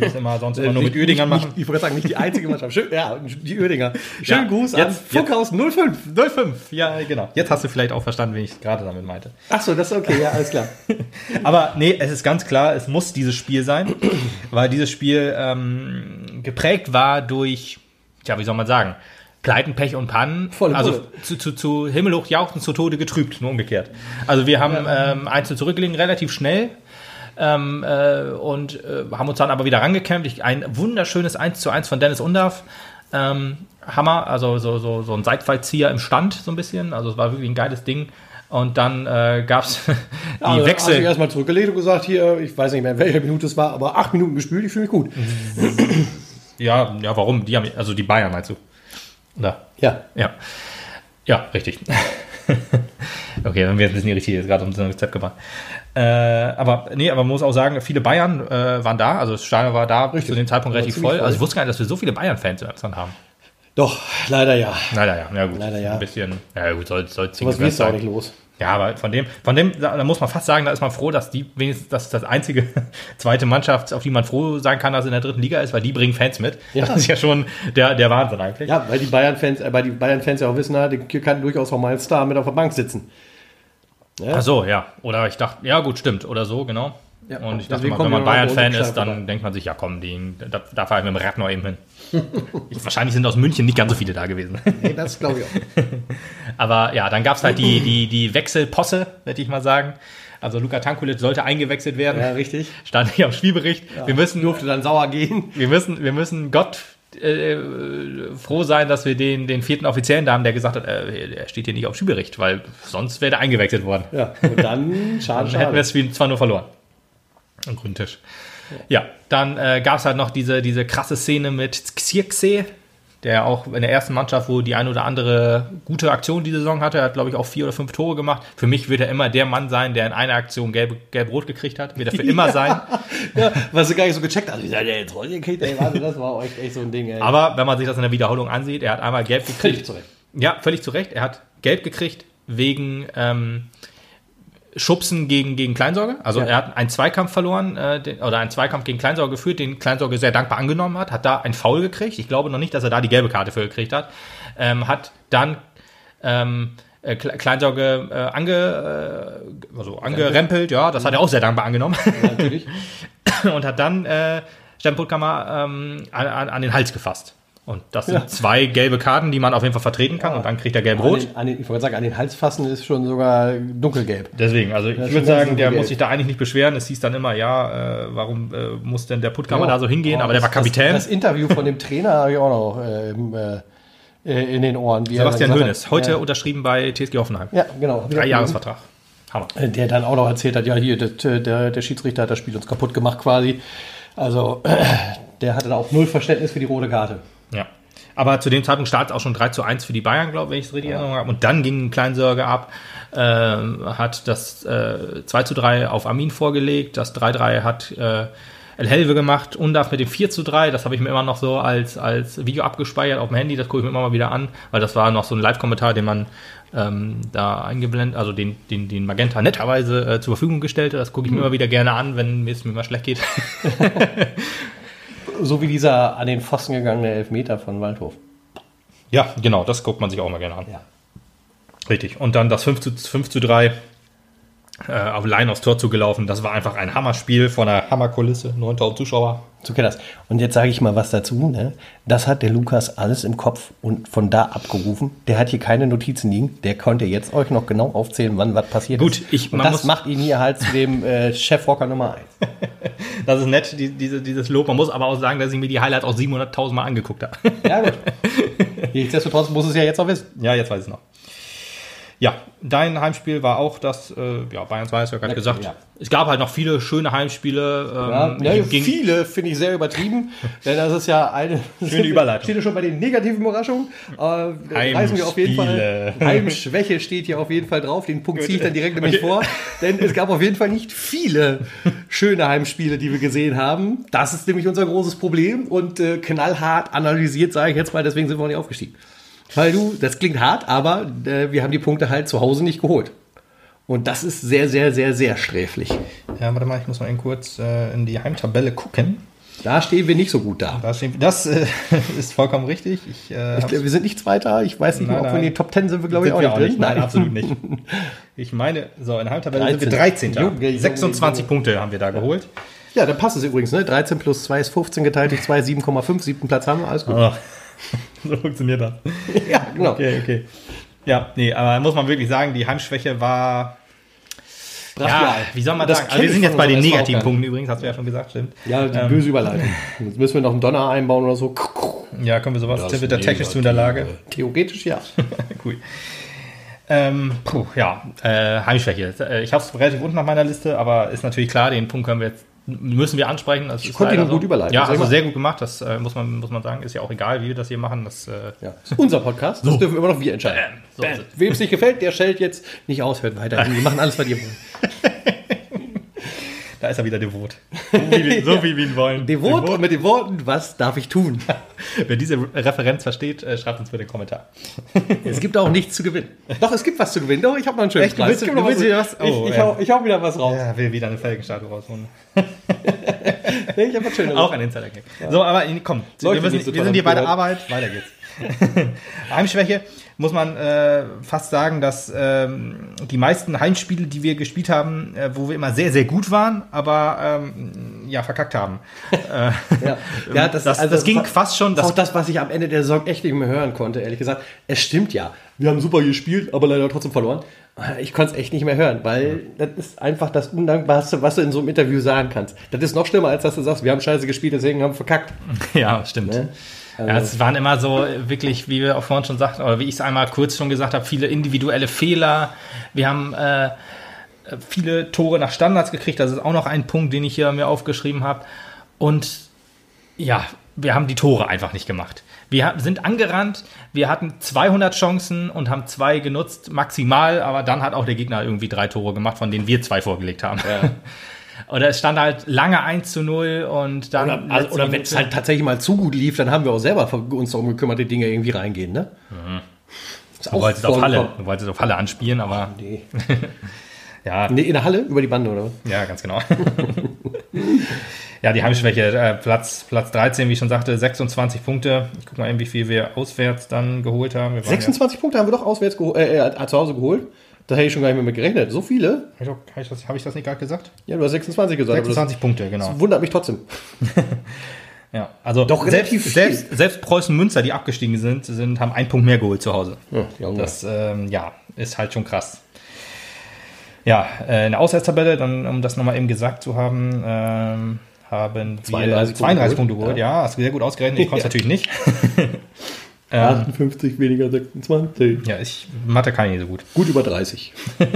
wir es immer sonst immer nur mit Uerdingern machen. Nicht, ich wollte sagen, nicht die einzige Mannschaft. Schön, ja, die Uerdinger. Schönen Ja, Gruß jetzt- an Fuckhaus 05. 05, ja, genau. Jetzt hast du vielleicht auch verstanden, wie ich gerade damit meinte. Achso, das ist okay, ja, alles klar. Aber nee, es ist ganz klar, es muss dieses Spiel sein, weil dieses Spiel ähm, geprägt war durch, ja, wie soll man sagen, Pleiten, Pech und Pannen. Volle also Pulle. zu, zu, zu himmelhoch jauchzen, zu Tode getrübt, nur umgekehrt. Also wir haben ähm, einzeln zurückgelegen, relativ schnell. Ähm, äh, und äh, haben uns dann aber wieder rangekämpft. Ich, ein wunderschönes 1 zu 1 von Dennis Undaff. Ähm, Hammer, also so, so, so ein Seitfallzieher im Stand, so ein bisschen. Also es war wirklich ein geiles Ding. Und dann äh, gab es die Also, Hast Wechsel. du erstmal zurückgelegt und gesagt, hier, ich weiß nicht mehr, in welcher Minute es war, aber acht Minuten gespielt, ich fühle mich gut. Ja, ja, warum? Die haben, also die Bayern meinst du? Oder? Ja. Ja. Ja, richtig. okay, wenn wir jetzt ein bisschen irritiert, jetzt gerade um so ein Rezept gebracht. Äh, aber nee, aber man muss auch sagen, viele Bayern äh, waren da, also das Stadion war da Richtig. zu dem Zeitpunkt relativ voll. voll. Also ich wusste gar nicht, dass wir so viele Bayern-Fans in Amsterdam haben. Doch, leider ja. Leider ja, ja gut. Leider ja. Ein bisschen, ja gut, soll, soll Was wirst du auch nicht los. Ja, aber von dem, von dem, da muss man fast sagen, da ist man froh, dass die wenigstens, dass das einzige zweite Mannschaft, auf die man froh sein kann, dass in der dritten Liga ist, weil die bringen Fans mit. Ja. Das ist ja schon der, der Wahnsinn eigentlich. Ja, weil die Bayern-Fans, äh, weil die Bayern-Fans ja auch wissen, na, hier kann durchaus auch mal ein Star mit auf der Bank sitzen. Ach so, ja. Oder ich dachte, ja gut, stimmt. Oder so, genau. Ja, Und ich dachte mal, wenn man Bayern-Fan ist, dann Stadion denkt man sich, ja komm, die, da, da fahre ich mit dem Rad noch eben hin. ich, wahrscheinlich sind aus München nicht ganz so viele da gewesen. Nee, das glaube ich auch. Aber ja, dann gab es halt die, die, die Wechselposse, würde ich mal sagen. Also Luka Tankulic sollte eingewechselt werden. Ja, richtig. Stand hier am Spielbericht. Wir müssen Durfte dann sauer gehen. wir müssen, wir müssen Gott äh, froh sein, dass wir den, den vierten Offiziellen da haben, der gesagt hat, äh, er steht hier nicht auf Spielbericht, weil sonst wäre er eingewechselt worden. Ja, und dann, schade, Dann hätten wir das Spiel zwar nur verloren. Am grünen Tisch. Ja, dann äh, gab es halt noch diese, diese krasse Szene mit Xirxe, der auch in der ersten Mannschaft, wo die ein oder andere gute Aktion diese Saison hatte, hat, glaube ich, auch vier oder fünf Tore gemacht. Für mich wird er immer der Mann sein, der in einer Aktion gelb- gelb-rot gekriegt hat. Wird er für immer sein. Ja, was du gar nicht so gecheckt hast. Ich sag, der jetzt gekriegt, ey, warte, das war echt, echt so ein Ding, ey. Aber wenn man sich das in der Wiederholung ansieht, er hat einmal gelb gekriegt. Völlig zurecht. Ja, völlig zu Recht. Er hat gelb gekriegt wegen ähm, Schubsen gegen, gegen Kleinsorge. Also Ja. er hat einen Zweikampf verloren äh, den, oder einen Zweikampf gegen Kleinsorge geführt, den Kleinsorge sehr dankbar angenommen hat, hat da ein Foul gekriegt. Ich glaube noch nicht, dass er da die gelbe Karte für gekriegt hat. Ähm, hat dann ähm, äh, Kle- Kleinsorge äh, ange, äh, also angerempelt, ja, das hat er auch sehr dankbar angenommen. Ja, natürlich. und hat dann äh, Stempelkammer ähm, an, an, an den Hals gefasst. Und das sind zwei gelbe Karten, die man auf jeden Fall vertreten kann und dann kriegt er gelb-rot. Ich wollte sagen, an den Halsfassen ist schon sogar dunkelgelb. Deswegen, also ich ist würde sagen, der muss sich da eigentlich nicht beschweren. Es hieß dann immer, ja, äh, warum äh, muss denn der Puttkammer Ja. da so hingehen? Aber der war das- Kapitän. Das, das Interview von dem Trainer habe ich auch noch äh, im, äh, äh, in den Ohren. Sebastian Hoeneß, gesagt heute unterschrieben bei TSG Hoffenheim. Ja, ja genau. Ich Drei Jahresvertrag. Hammer. gelesen. Der dann auch noch erzählt hat, ja, hier, das, äh, der, der Schiedsrichter hat das Spiel uns kaputt gemacht quasi. Also, der hatte da auch null Verständnis für die rote Karte. Ja. Aber zu dem Zeitpunkt startet auch schon 3 zu 1 für die Bayern, glaube ich, wenn ich es richtig Erinnerung habe. Und dann ging ein Kleinsorge ab, ähm, hat das äh, 2 zu 3 auf Armin vorgelegt, das 3-3 hat äh, El Helve gemacht, Undaf mit dem 4 zu 3, das habe ich mir immer noch so als, als Video abgespeichert auf dem Handy, das gucke ich mir immer mal wieder an, weil das war noch so ein Live-Kommentar, den man ähm, da eingeblendet, also den, den, den Magenta netterweise äh, zur Verfügung gestellte. Das gucke ich mir immer wieder gerne an, wenn es mir mal schlecht geht. So wie dieser an den Pfosten gegangene Elfmeter von Waldhof. Ja, genau, das guckt man sich auch mal gerne an. Ja. Richtig. Und dann das 5 zu, 5 zu 3 äh, auf Line aufs Tor zugelaufen. Das war einfach ein Hammerspiel von einer Hammerkulisse. 9000 Zuschauer. So kennt das. Und jetzt sage ich mal was dazu. Ne? Das hat der Lukas alles im Kopf und von da abgerufen. Der hat hier keine Notizen liegen. Der konnte jetzt euch noch genau aufzählen, wann was passiert Gut, ist. ich- und das macht ihn hier halt zu dem äh, Chefrocker Nummer 1. Das ist nett, die, diese, dieses Lob. Man muss aber auch sagen, dass ich mir die Highlights auch 700.000 Mal angeguckt habe. Ja, gut. Nichtsdestotrotz muss es ja jetzt auch wissen. ja, jetzt weiß ich es noch. Ja, dein Heimspiel war auch das, äh, ja, Bayern 2 hast du ja gerade Ja, gesagt. ja. Es gab halt noch viele schöne Heimspiele. Ja, Ähm, ne, viele finde ich sehr übertrieben, denn das ist ja eine Schöne Überleitung. Steht ja schon bei den negativen Überraschungen. Äh, reißen wir auf jeden Fall. Heimspiele. Heimschwäche steht hier auf jeden Fall drauf. Den Punkt ziehe ich dann direkt nämlich Okay. vor, denn es gab auf jeden Fall nicht viele schöne Heimspiele, die wir gesehen haben. Das ist nämlich unser großes Problem und äh, knallhart analysiert, sage ich jetzt mal. Deswegen sind wir auch nicht aufgestiegen. Weil du, das klingt hart, aber äh, wir haben die Punkte halt zu Hause nicht geholt. Und das ist sehr, sehr, sehr, sehr sträflich. ja, warte mal, ich muss mal eben kurz äh, in die Heimtabelle gucken. Da stehen wir nicht so gut da. Da steht, das äh, ist vollkommen richtig. Ich, äh, Ich, wir sind nicht Zweiter. Ich weiß nicht, Nein, ob wir in nein. den Top Ten sind wir, glaube ich, auch nicht auch drin. nicht. Nein, absolut nicht. Ich meine, so in der Heimtabelle sind wir 13. 13. Junge, Junge, 26 Junge. Punkte haben wir da geholt. Ja, dann passt es übrigens. Ne? 13 plus 2 ist 15 geteilt durch 2, 7,5. Siebten Platz haben wir. Alles gut. Ach, so funktioniert das. Ja, genau. Okay, okay. Ja, nee, aber muss man wirklich sagen, die Heimschwäche war. Ja, Brachial. wie soll man Das sagen? Also wir sind jetzt bei den negativen Punkten übrigens, hast du ja schon gesagt, stimmt. Ja, die Ähm, böse Überleitung. Jetzt müssen wir noch einen Donner einbauen oder so. Ja, können wir sowas? Sind wir da technisch zu in der Lage? Theoretisch ja. cool. Ähm, puh, ja, äh, Heimschwäche. Äh, Ich habe es relativ unten auf meiner Liste, aber ist natürlich klar, den Punkt können wir jetzt müssen wir ansprechen. Das ist konnte ihn gut überleiten. Ja, mal. sehr gut gemacht. Das äh, muss man muss man sagen. Ist ja auch egal, wie wir das hier machen. Das äh, ja. Ist unser Podcast. Das dürfen immer noch wir entscheiden. So. Wem es nicht gefällt, der schellt jetzt nicht aus, hört weiter. Wir machen alles, was ihr wollt. Da ist er wieder devot. So wie, wir- so wie wir ihn wollen. Devot und mit den Worten, was darf ich tun? Wer diese Referenz versteht, äh, schreibt uns bitte einen Kommentar. Es gibt auch nichts zu gewinnen. Doch, es gibt was zu gewinnen. Doch, ich habe noch einen schönen Echt? Du willst- du noch willst wieder was? Oh, ich, ich, ja. hau, ich hau wieder was raus. Ja, will wieder eine Felgenstatue rausholen. Nee, ich habe was Schönes. Auch ein Insider-Gag. So, aber komm, wir, müssen, wir sind hier bei der Arbeit. Weiter geht's. Heimschwäche muss man äh, fast sagen, dass ähm, die meisten Heimspiele, die wir gespielt haben, äh, wo wir immer sehr, sehr gut waren, aber ähm, ja, verkackt haben. Ja, ja das, Das- also das ging fast schon, Das das- auch das, was ich am Ende der Saison echt nicht mehr hören konnte, ehrlich gesagt. Es stimmt ja. Wir haben super gespielt, aber leider trotzdem verloren. Ich konnte es echt nicht mehr hören, weil das ist einfach das Undankbarste, was du in so einem Interview sagen kannst. Das ist noch schlimmer, als dass du sagst, wir haben scheiße gespielt, deswegen haben wir verkackt. Ja, stimmt. Ne? Ja, es waren immer so äh, wirklich, wie wir auch vorhin schon sagten, oder wie ich es einmal kurz schon gesagt habe, viele individuelle Fehler. Wir haben äh, viele Tore nach Standards gekriegt. Das ist auch noch ein Punkt, den ich hier mir aufgeschrieben habe. Und ja, wir haben die Tore einfach nicht gemacht. Wir sind angerannt, wir hatten 200 Chancen und haben zwei genutzt, maximal, aber dann hat auch der Gegner irgendwie drei Tore gemacht, von denen wir zwei vorgelegt haben. Oder es stand halt lange 1 zu 0 und dann. Oder, also, oder wenn es halt tatsächlich mal zu gut lief, dann haben wir auch selber uns darum gekümmert, die Dinge irgendwie reingehen, ne? Ist Du wolltest auf Halle, du wolltest auf Halle anspielen, aber Nee. ja, Nee, in der Halle über die Bande, oder? was? ja, ganz genau. ja, die Heimschwäche, äh, Platz, Platz 13, wie ich schon sagte, 26 Punkte. Ich guck mal eben, wie viel wir auswärts dann geholt haben. Wir waren 26 Punkte haben wir doch auswärts äh, äh, zu Hause geholt. Da hätte ich schon gar nicht mehr mit gerechnet. So viele? Ja, habe ich, das- hab ich das nicht gerade gesagt? Ja, du hast 26 gesagt. aber 26 Punkte, genau. Das wundert mich trotzdem. Ja, also Doch selbst, relativ viel. selbst, selbst Preußen Münster, die abgestiegen sind, sind, haben einen Punkt mehr geholt zu Hause. Ja. Das ähm, ja, ist halt schon krass. Ja, äh, in der Auswärtstabelle, dann, um das nochmal eben gesagt zu haben, ähm, haben 32 wir Punkte 32 Punkte geholt. geholt. Ja, hast du sehr gut ausgerechnet. Ich konnte es natürlich nicht. 58 weniger 26. Ja, ich Mathe kann ich nicht so gut. Gut über 30.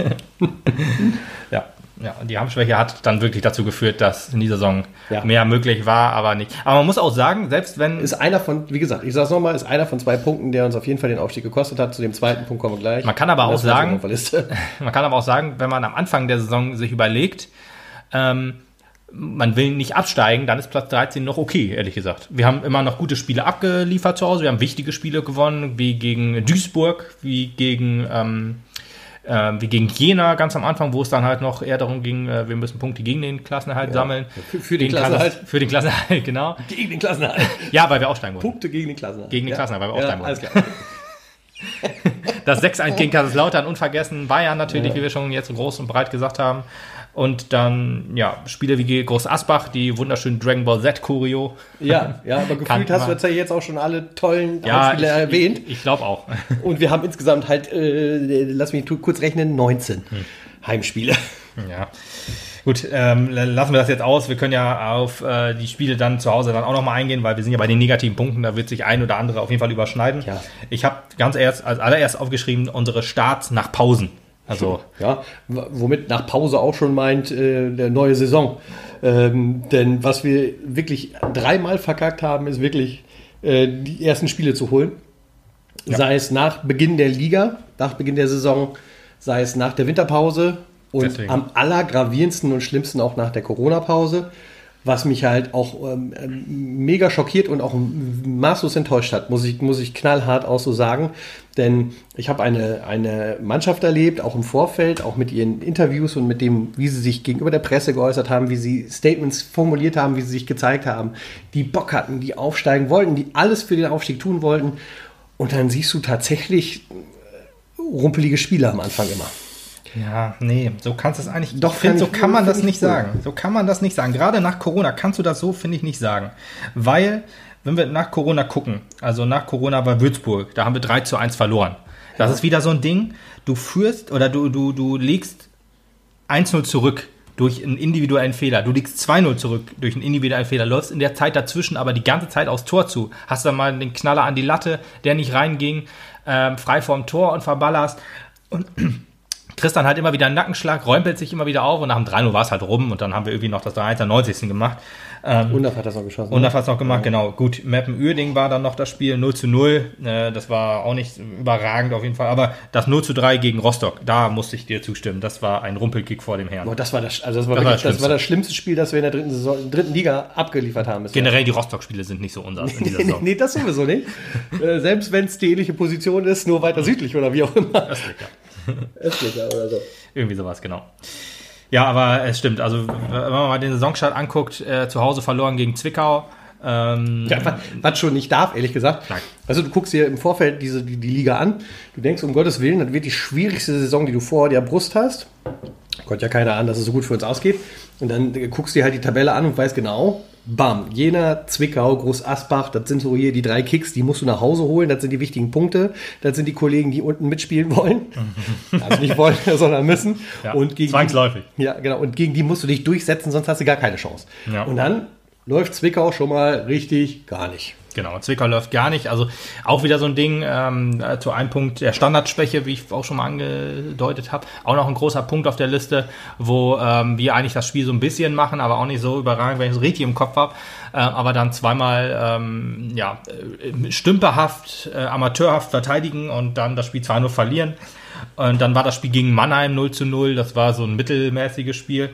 Ja, ja, die Heimschwäche hat dann wirklich dazu geführt, dass in dieser Saison Ja. mehr möglich war, aber nicht. Aber man muss auch sagen, selbst wenn Ist einer von, wie gesagt, ich sag's nochmal, ist einer von zwei Punkten, der uns auf jeden Fall den Aufstieg gekostet hat. Zu dem zweiten Punkt kommen wir gleich. Man kann aber auch sagen-. Man kann aber auch sagen, wenn man am Anfang der Saison sich überlegt, ähm, man will nicht absteigen, dann ist Platz 13 noch okay, ehrlich gesagt. Wir haben immer noch gute Spiele abgeliefert zu Hause, wir haben wichtige Spiele gewonnen, wie gegen Duisburg, wie gegen, ähm, äh, wie gegen Jena ganz am Anfang, wo es dann halt noch eher darum ging, äh, wir müssen Punkte gegen den Klassenerhalt sammeln. Für- für den Gegen Klassenerhalt. Klasse- Für den Klassenerhalt, genau. Gegen den Klassenerhalt. Ja, weil wir aufsteigen wollten. Punkte gegen den Klassenerhalt. Gegen den Klassenerhalt, weil wir ja, aufsteigen alles wollen. klar. Das 6-1 gegen Kaiserslautern unvergessen. Bayern natürlich, wie wir schon jetzt groß und breit gesagt haben. Und dann, ja, Spiele wie Groß Asbach, die wunderschönen Dragon Ball Z Choreo. Ja, ja, aber gefühlt hast du jetzt ja jetzt auch schon alle tollen Ja, Spieler erwähnt. Ich, ich glaube auch. Und wir haben insgesamt halt, äh, lass mich kurz rechnen, 19 Hm. Heimspiele. Ja. Gut, ähm, lassen wir das jetzt aus. Wir können ja auf äh, die Spiele dann zu Hause dann auch nochmal eingehen, weil wir sind ja bei den negativen Punkten, da wird sich ein oder andere auf jeden Fall überschneiden. Ja. Ich habe ganz erst als allererst aufgeschrieben, unsere Starts nach Pausen. Also Ja, womit nach Pause auch schon meint, äh, der neue Saison. Ähm, denn was wir wirklich dreimal verkackt haben, ist wirklich äh, die ersten Spiele zu holen. Sei es nach Beginn der Liga, nach Beginn der Saison, sei es nach der Winterpause und Deswegen. am allergravierendsten und schlimmsten auch nach der Corona-Pause. Was mich halt auch ähm, ähm, mega schockiert und auch maßlos enttäuscht hat, muss ich, muss ich knallhart auch so sagen. Denn ich habe eine, eine Mannschaft erlebt, auch im Vorfeld, auch mit ihren Interviews und mit dem, wie sie sich gegenüber der Presse geäußert haben, wie sie Statements formuliert haben, wie sie sich gezeigt haben, die Bock hatten, die aufsteigen wollten, die alles für den Aufstieg tun wollten. Und dann siehst du tatsächlich äh, rumpelige Spiele am Anfang immer. Ja, nee, so kannst du es eigentlich. Doch, kann so kann man find das ich nicht cool. sagen. So kann man das nicht sagen. Gerade nach Corona kannst du das so, finde ich, nicht sagen. Weil, wenn wir nach Corona gucken, also nach Corona war Würzburg, da haben wir 3 zu 1 verloren. Das ist wieder so ein Ding, du führst oder du, du, du legst 1-0 zurück durch einen individuellen Fehler. Du liegst 2-0 zurück durch einen individuellen Fehler, läufst in der Zeit dazwischen aber die ganze Zeit aufs Tor zu. Hast dann mal den Knaller an die Latte, der nicht reinging, ähm, frei vorm Tor und verballerst. Und kriegst dann halt immer wieder einen Nackenschlag, räumpelt sich immer wieder auf und nach dem 3-0 war es halt rum und dann haben wir irgendwie noch das 3-1 am 90. gemacht. Ähm, Undaf hat das noch geschossen. und das hat's noch gemacht, genau. Gut, Meppen-Uerding war dann noch das Spiel 0 zu 0. Äh, das war auch nicht überragend auf jeden Fall. Aber das 0 zu 3 gegen Rostock, da musste ich dir zustimmen. Das war ein Rumpelkick vor dem Herrn. Boah, das war das, also das war, Das war wirklich, das das, war das schlimmste Spiel, das wir in der dritten, Saison, dritten Liga abgeliefert haben. bisher. Generell die Rostock-Spiele sind nicht so unser in dieser nee, Saison. nee, das sowieso nicht. äh, selbst wenn es die ähnliche Position ist, nur weiter südlich oder wie auch immer. Östlich, ja. Östlicher oder so. Irgendwie sowas, genau. Ja, aber es stimmt. Also, wenn man mal den Saisonstart anguckt, äh, zu Hause verloren gegen Zwickau. Ähm, Ja, was, was schon nicht darf, ehrlich gesagt. Nein. Also du guckst dir im Vorfeld diese, die, die Liga an, du denkst, um Gottes Willen, das wird die schwierigste Saison, die du vor der Brust hast. Kommt ja keiner an, dass es so gut für uns ausgeht. Und dann guckst du dir halt die Tabelle an und weißt genau, bam, Jena, Zwickau, Groß Asbach, das sind so hier die drei Kicks, die musst du nach Hause holen, das sind die wichtigen Punkte, das sind die Kollegen, die unten mitspielen wollen. also nicht wollen, sondern müssen. Ja, und gegen zwangsläufig. Die, ja, genau. Und gegen die musst du dich durchsetzen, sonst hast du gar keine Chance. Ja. Und dann läuft Zwickau schon mal richtig gar nicht. Genau, Zwickau läuft gar nicht. Also auch wieder so ein Ding ähm, äh, zu einem Punkt der Standardschwäche, wie ich auch schon mal angedeutet habe. Auch noch ein großer Punkt auf der Liste, wo ähm, wir eigentlich das Spiel so ein bisschen machen, aber auch nicht so überragend, wenn ich es richtig im Kopf habe. Äh, aber dann zweimal ähm, ja, äh, stümperhaft, äh, amateurhaft verteidigen und dann das Spiel 2-0 verlieren. Und dann war das Spiel gegen Mannheim 0 zu 0. Das war so ein mittelmäßiges Spiel.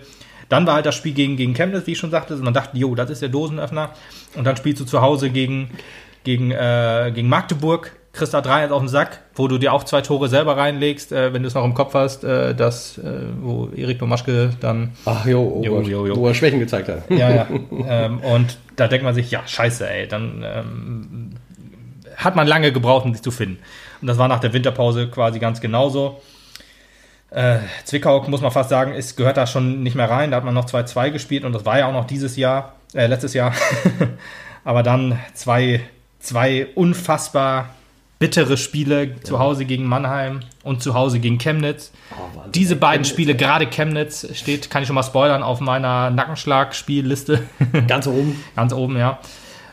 Dann war halt das Spiel gegen, gegen Chemnitz, wie ich schon sagte. Man dachte, jo, das ist der Dosenöffner. Und dann spielst du zu Hause gegen, gegen, äh, gegen Magdeburg, kriegst da 3 auf den Sack, wo du dir auch zwei Tore selber reinlegst, äh, wenn du es noch im Kopf hast, äh, das, äh, wo Erik Domaschke dann Ach jo, oh Jo, jo, jo. wo er Schwächen gezeigt hat. ja, ja. ähm, und da denkt man sich, ja, scheiße, ey, dann ähm, hat man lange gebraucht, um sich zu finden. Und das war nach der Winterpause quasi ganz genauso. Äh, Zwickau, muss man fast sagen, ist, gehört da schon nicht mehr rein. Da hat man noch 2-2 gespielt und das war ja auch noch dieses Jahr, äh, letztes Jahr. Aber dann zwei, zwei unfassbar bittere Spiele zu Hause gegen Mannheim und zu Hause gegen Chemnitz. Oh, Wahnsinn. Diese beiden Chemnitz, Spiele, gerade Chemnitz, steht, kann ich schon mal spoilern, auf meiner Nackenschlag-Spielliste. Ganz oben. Ganz oben, ja.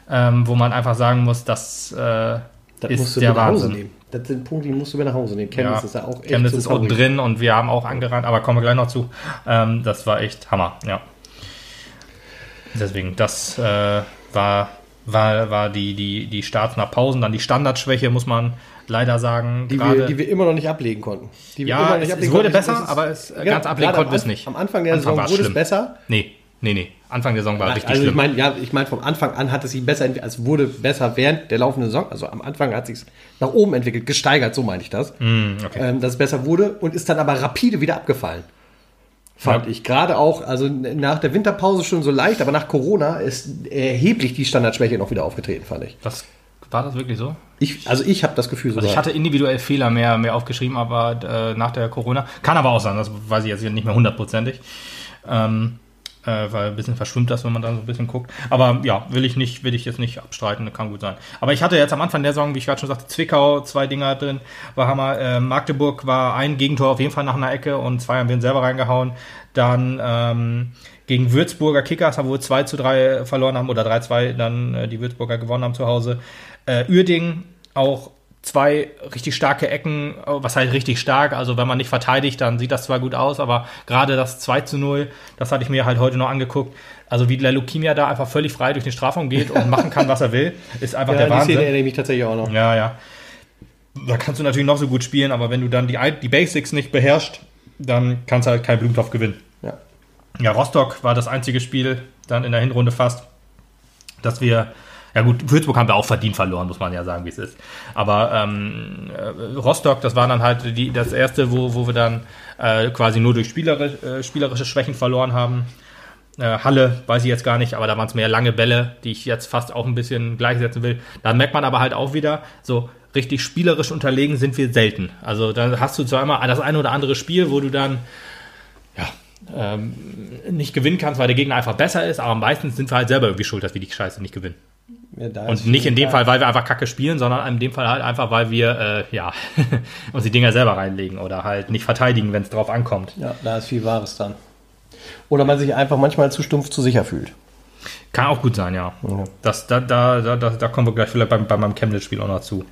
Ähm, wo man einfach sagen muss, das, äh, Das ist musst du der Wahnsinn. nehmen. Das sind Punkte, die musst du mit nach Hause nehmen. Chemnitz Ja, ist ja auch echt Chemnitz so ist unten drin und wir haben auch angerannt, aber kommen wir gleich noch zu. Ähm, das war echt Hammer, ja. Deswegen, das äh, war, war, war die, die, die Starts nach Pausen, dann die Standardschwäche, muss man leider sagen. Die wir, die wir immer noch nicht ablegen konnten. Die Ja, es- es wurde konnten. besser, Das ist- aber es- äh, Ja, ganz ablegen konnten wir es nicht. Am Anfang der Anfang Saison war es wurde es schlimm. besser. nee, nee, nee. Anfang der Saison war richtig Also ich schlimm. meine, ja, ich meine, vom Anfang an hat es sich besser, entwickelt, also wurde besser während der laufenden Saison. Also am Anfang hat es sich nach oben entwickelt, gesteigert, so meine ich das. Hm, okay. ähm, dass es besser wurde und ist dann aber rapide wieder abgefallen. Fand Ja. ich. Gerade auch, also nach der Winterpause schon so leicht, aber nach Corona ist erheblich die Standardschwäche noch wieder aufgetreten, fand ich. Das, war das wirklich so? ich also ich habe das Gefühl Also ich hatte individuell Fehler mehr, mehr aufgeschrieben, aber äh, nach der Corona. Kann aber auch sein, das weiß ich jetzt nicht mehr hundertprozentig. Ähm, äh, weil ein bisschen verschwimmt das, wenn man dann so ein bisschen guckt. Aber ja, will ich nicht, will ich jetzt nicht abstreiten, kann gut sein. Aber ich hatte jetzt am Anfang der Saison, wie ich gerade schon sagte, Zwickau, zwei Dinger drin, war Hammer. Äh, Magdeburg war ein Gegentor auf jeden Fall nach einer Ecke und zwei haben wir selber reingehauen. Dann ähm, gegen Würzburger Kickers, wo wir 2 zu 3 verloren haben oder 3-2 dann äh, die Würzburger gewonnen haben zu Hause. Äh, Uerding auch zwei richtig starke Ecken, äh, was heißt richtig stark, also wenn man nicht verteidigt, dann sieht das zwar gut aus, aber gerade das 2 zu 0, das hatte ich mir halt heute noch angeguckt, also wie der Lukimia da einfach völlig frei durch den Strafraum geht und machen kann, was er will, ist einfach ja, der Wahnsinn. erinnere ich mich tatsächlich auch noch. Ja, ja. Da kannst du natürlich noch so gut spielen, aber wenn du dann die, die Basics nicht beherrschst, dann kannst du halt keinen Blumentopf gewinnen. Ja. Ja, Rostock war das einzige Spiel dann in der Hinrunde fast, dass wir, ja gut, Würzburg haben wir auch verdient verloren, muss man ja sagen, wie es ist. Aber ähm, äh, Rostock, das war dann halt die, das erste, wo, wo wir dann äh, quasi nur durch spielerisch, äh, spielerische Schwächen verloren haben. Äh, Halle, weiß ich jetzt gar nicht, aber da waren es mehr lange Bälle, die ich jetzt fast auch ein bisschen gleichsetzen will. Da merkt man aber halt auch wieder, so richtig spielerisch unterlegen sind wir selten. Also da hast du zwar immer das eine oder andere Spiel, wo du dann ja, ähm, nicht gewinnen kannst, weil der Gegner einfach besser ist, aber meistens sind wir halt selber irgendwie schuld, dass wir die Scheiße nicht gewinnen. Ja, Und nicht in dem Fall, weil wir einfach Kacke spielen, sondern in dem Fall halt einfach, weil wir äh, ja, uns die Dinger selber reinlegen oder halt nicht verteidigen, wenn es drauf ankommt. Ja, da ist viel Wahres dran. Oder man sich einfach manchmal zu stumpf zu sicher fühlt. Kann auch gut sein, ja. Ja. Das, da, da, da, da, kommen wir gleich vielleicht bei, bei meinem Chemnitz-Spiel auch noch zu.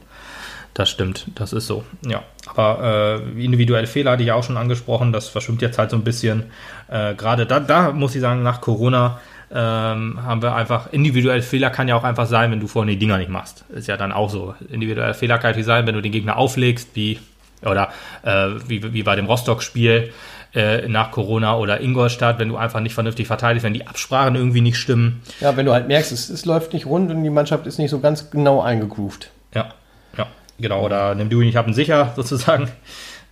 Das stimmt, das ist so. Ja, aber äh, individuelle Fehler hatte ich ja auch schon angesprochen. Das verschwimmt jetzt halt so ein bisschen. Äh, Gerade da, da muss ich sagen, nach Corona ähm, haben wir einfach individuelle Fehler kann ja auch einfach sein, wenn du vorne die Dinger nicht machst. Ist ja dann auch so. Individuelle Fehler kann natürlich sein, wenn du den Gegner auflegst, wie oder äh, wie, wie bei dem Rostock-Spiel äh, nach Corona oder Ingolstadt, wenn du einfach nicht vernünftig verteidigst, wenn die Absprachen irgendwie nicht stimmen. Ja, wenn du halt merkst, es, es läuft nicht rund und die Mannschaft ist nicht so ganz genau eingegroovt. Ja, ja, genau. Oder nimm du ihn, ich hab ihn sicher, sozusagen,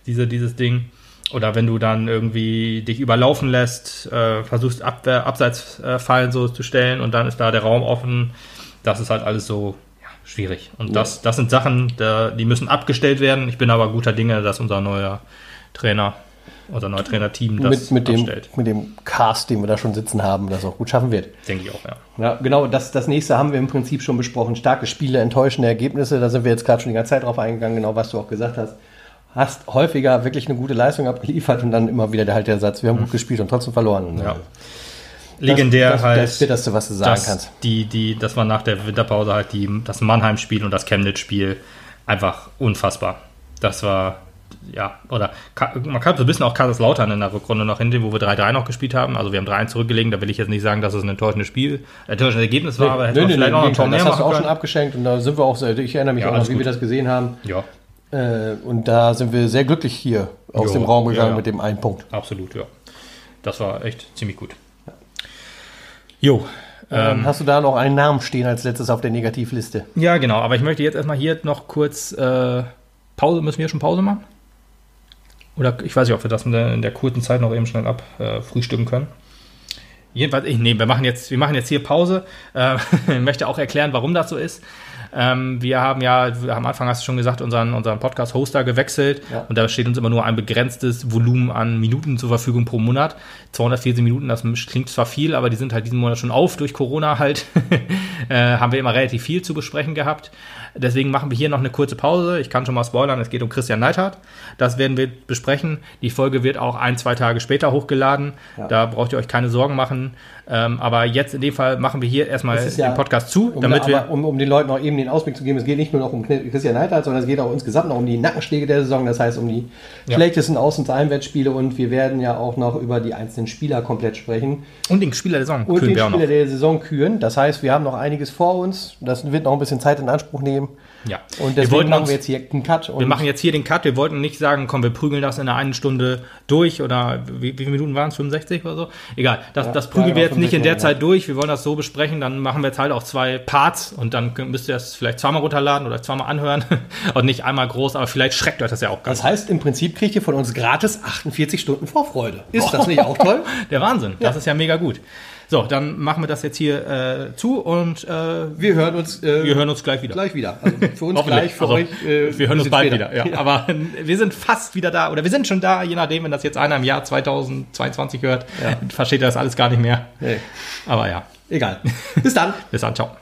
diese, dieses Ding. Oder wenn du dann irgendwie dich überlaufen lässt, äh, versuchst Abwehr, Abseitsfallen so zu stellen und dann ist da der Raum offen. Das ist halt alles so ja, schwierig. Und das, das sind Sachen, da, die müssen abgestellt werden. Ich bin aber guter Dinge, dass unser neuer Trainer, unser neuer Trainerteam das Mit, mit, dem, abstellt. mit dem Cast, den wir da schon sitzen haben, das auch gut schaffen wird. Denke ich auch, ja. Ja, genau, das, das nächste haben wir im Prinzip schon besprochen. Starke Spiele, enttäuschende Ergebnisse, da sind wir jetzt gerade schon die ganze Zeit drauf eingegangen, genau was du auch gesagt hast. Hast häufiger wirklich eine gute Leistung abgeliefert und dann immer wieder der, halt der Satz, wir haben gut gespielt und trotzdem verloren. Ja. Legendär das, halt. Das, das Bitterste, was du sagen kannst. Die, die, das war nach der Winterpause halt die, das Mannheim-Spiel und das Chemnitz-Spiel einfach unfassbar. Das war, ja, oder man kann so ein bisschen auch Kaiserslautern in der Rückrunde noch hinnehmen, wo wir 3-3 noch gespielt haben. Also wir haben 3 zurückgelegen, da will ich jetzt nicht sagen, dass es ein enttäuschendes Spiel, ein enttäuschendes Ergebnis war, aber hätte man vielleicht noch ein Tor mehr das hast du auch schon können. abgeschenkt und da sind wir auch ich erinnere mich Ja, auch noch, wie wir gut. das gesehen haben. Ja, Äh, und da sind wir sehr glücklich hier aus Jo, dem Raum gegangen ja, ja. mit dem einen Punkt. absolut, ja. Das war echt ziemlich gut. Jo, Ähm, hast du da noch einen Namen stehen als letztes auf der Negativliste? Ja, genau. Aber ich möchte jetzt erstmal hier noch kurz äh, Pause. Müssen wir schon Pause machen? Oder ich weiß nicht, ob wir das in der, in der kurzen Zeit noch eben schnell ab äh, frühstücken können. Jedenfalls, ich, nee, wir machen jetzt, wir machen jetzt hier Pause. Äh, ich möchte auch erklären, warum das so ist. Ähm, wir haben ja, am Anfang hast du schon gesagt, unseren, unseren Podcast-Hoster gewechselt Ja. und da steht uns immer nur ein begrenztes Volumen an Minuten zur Verfügung pro Monat. 240 Minuten, das klingt zwar viel, aber die sind halt diesen Monat schon auf durch Corona halt. äh, haben wir immer relativ viel zu besprechen gehabt. Deswegen machen wir hier noch eine kurze Pause. Ich kann schon mal spoilern, es geht um Christian Neidhardt. Das werden wir besprechen. Die Folge wird auch ein, zwei Tage später hochgeladen. Ja. Da braucht ihr euch keine Sorgen machen. Ähm, aber jetzt in dem Fall machen wir hier erstmal ja- den Podcast zu, Um, damit aber, wir. um, um den Leuten auch eben den Ausblick zu geben, es geht nicht nur noch um Christian Neidhardt, sondern es geht auch insgesamt noch um die Nackenschläge der Saison, das heißt um die Ja. schlechtesten Außen- und Einwärtsspiele und wir werden ja auch noch über die einzelnen Spieler komplett sprechen Und den Spieler der Saison und kühlen den wir auch noch. Spieler der Saison küren. Das heißt, wir haben noch einiges vor uns, das wird noch ein bisschen Zeit in Anspruch nehmen Ja. und wir deswegen wollten machen uns, wir jetzt hier einen Cut. Wir machen jetzt hier den Cut. Wir wollten nicht sagen, komm, wir prügeln das in einer einen Stunde durch oder wie, wie viele Minuten waren es? 65 oder so? Egal. Das, Ja, das prügeln ja, wir jetzt nicht in der 65, Zeit durch. Wir wollen das so besprechen. Dann machen wir jetzt halt auch zwei Parts und dann müsst ihr das vielleicht zweimal runterladen oder zweimal anhören und nicht einmal groß, aber vielleicht schreckt euch das ja auch ganz. das heißt, im Prinzip kriegt ihr von uns gratis 48 Stunden Vorfreude. Ist das nicht auch toll? Der Wahnsinn. Das ist ja mega gut. So, dann machen wir das jetzt hier äh, zu und äh, Wir hören uns, äh, wir hören uns gleich wieder. gleich wieder. Also für uns gleich, für Also, euch. äh, wir hören uns bald später. wieder. Ja. Aber wir sind fast wieder da oder wir sind schon da, je nachdem, wenn das jetzt einer im Jahr 2022 hört, versteht er das alles gar nicht mehr. Nee, Aber ja, egal. Bis dann. bis dann, ciao.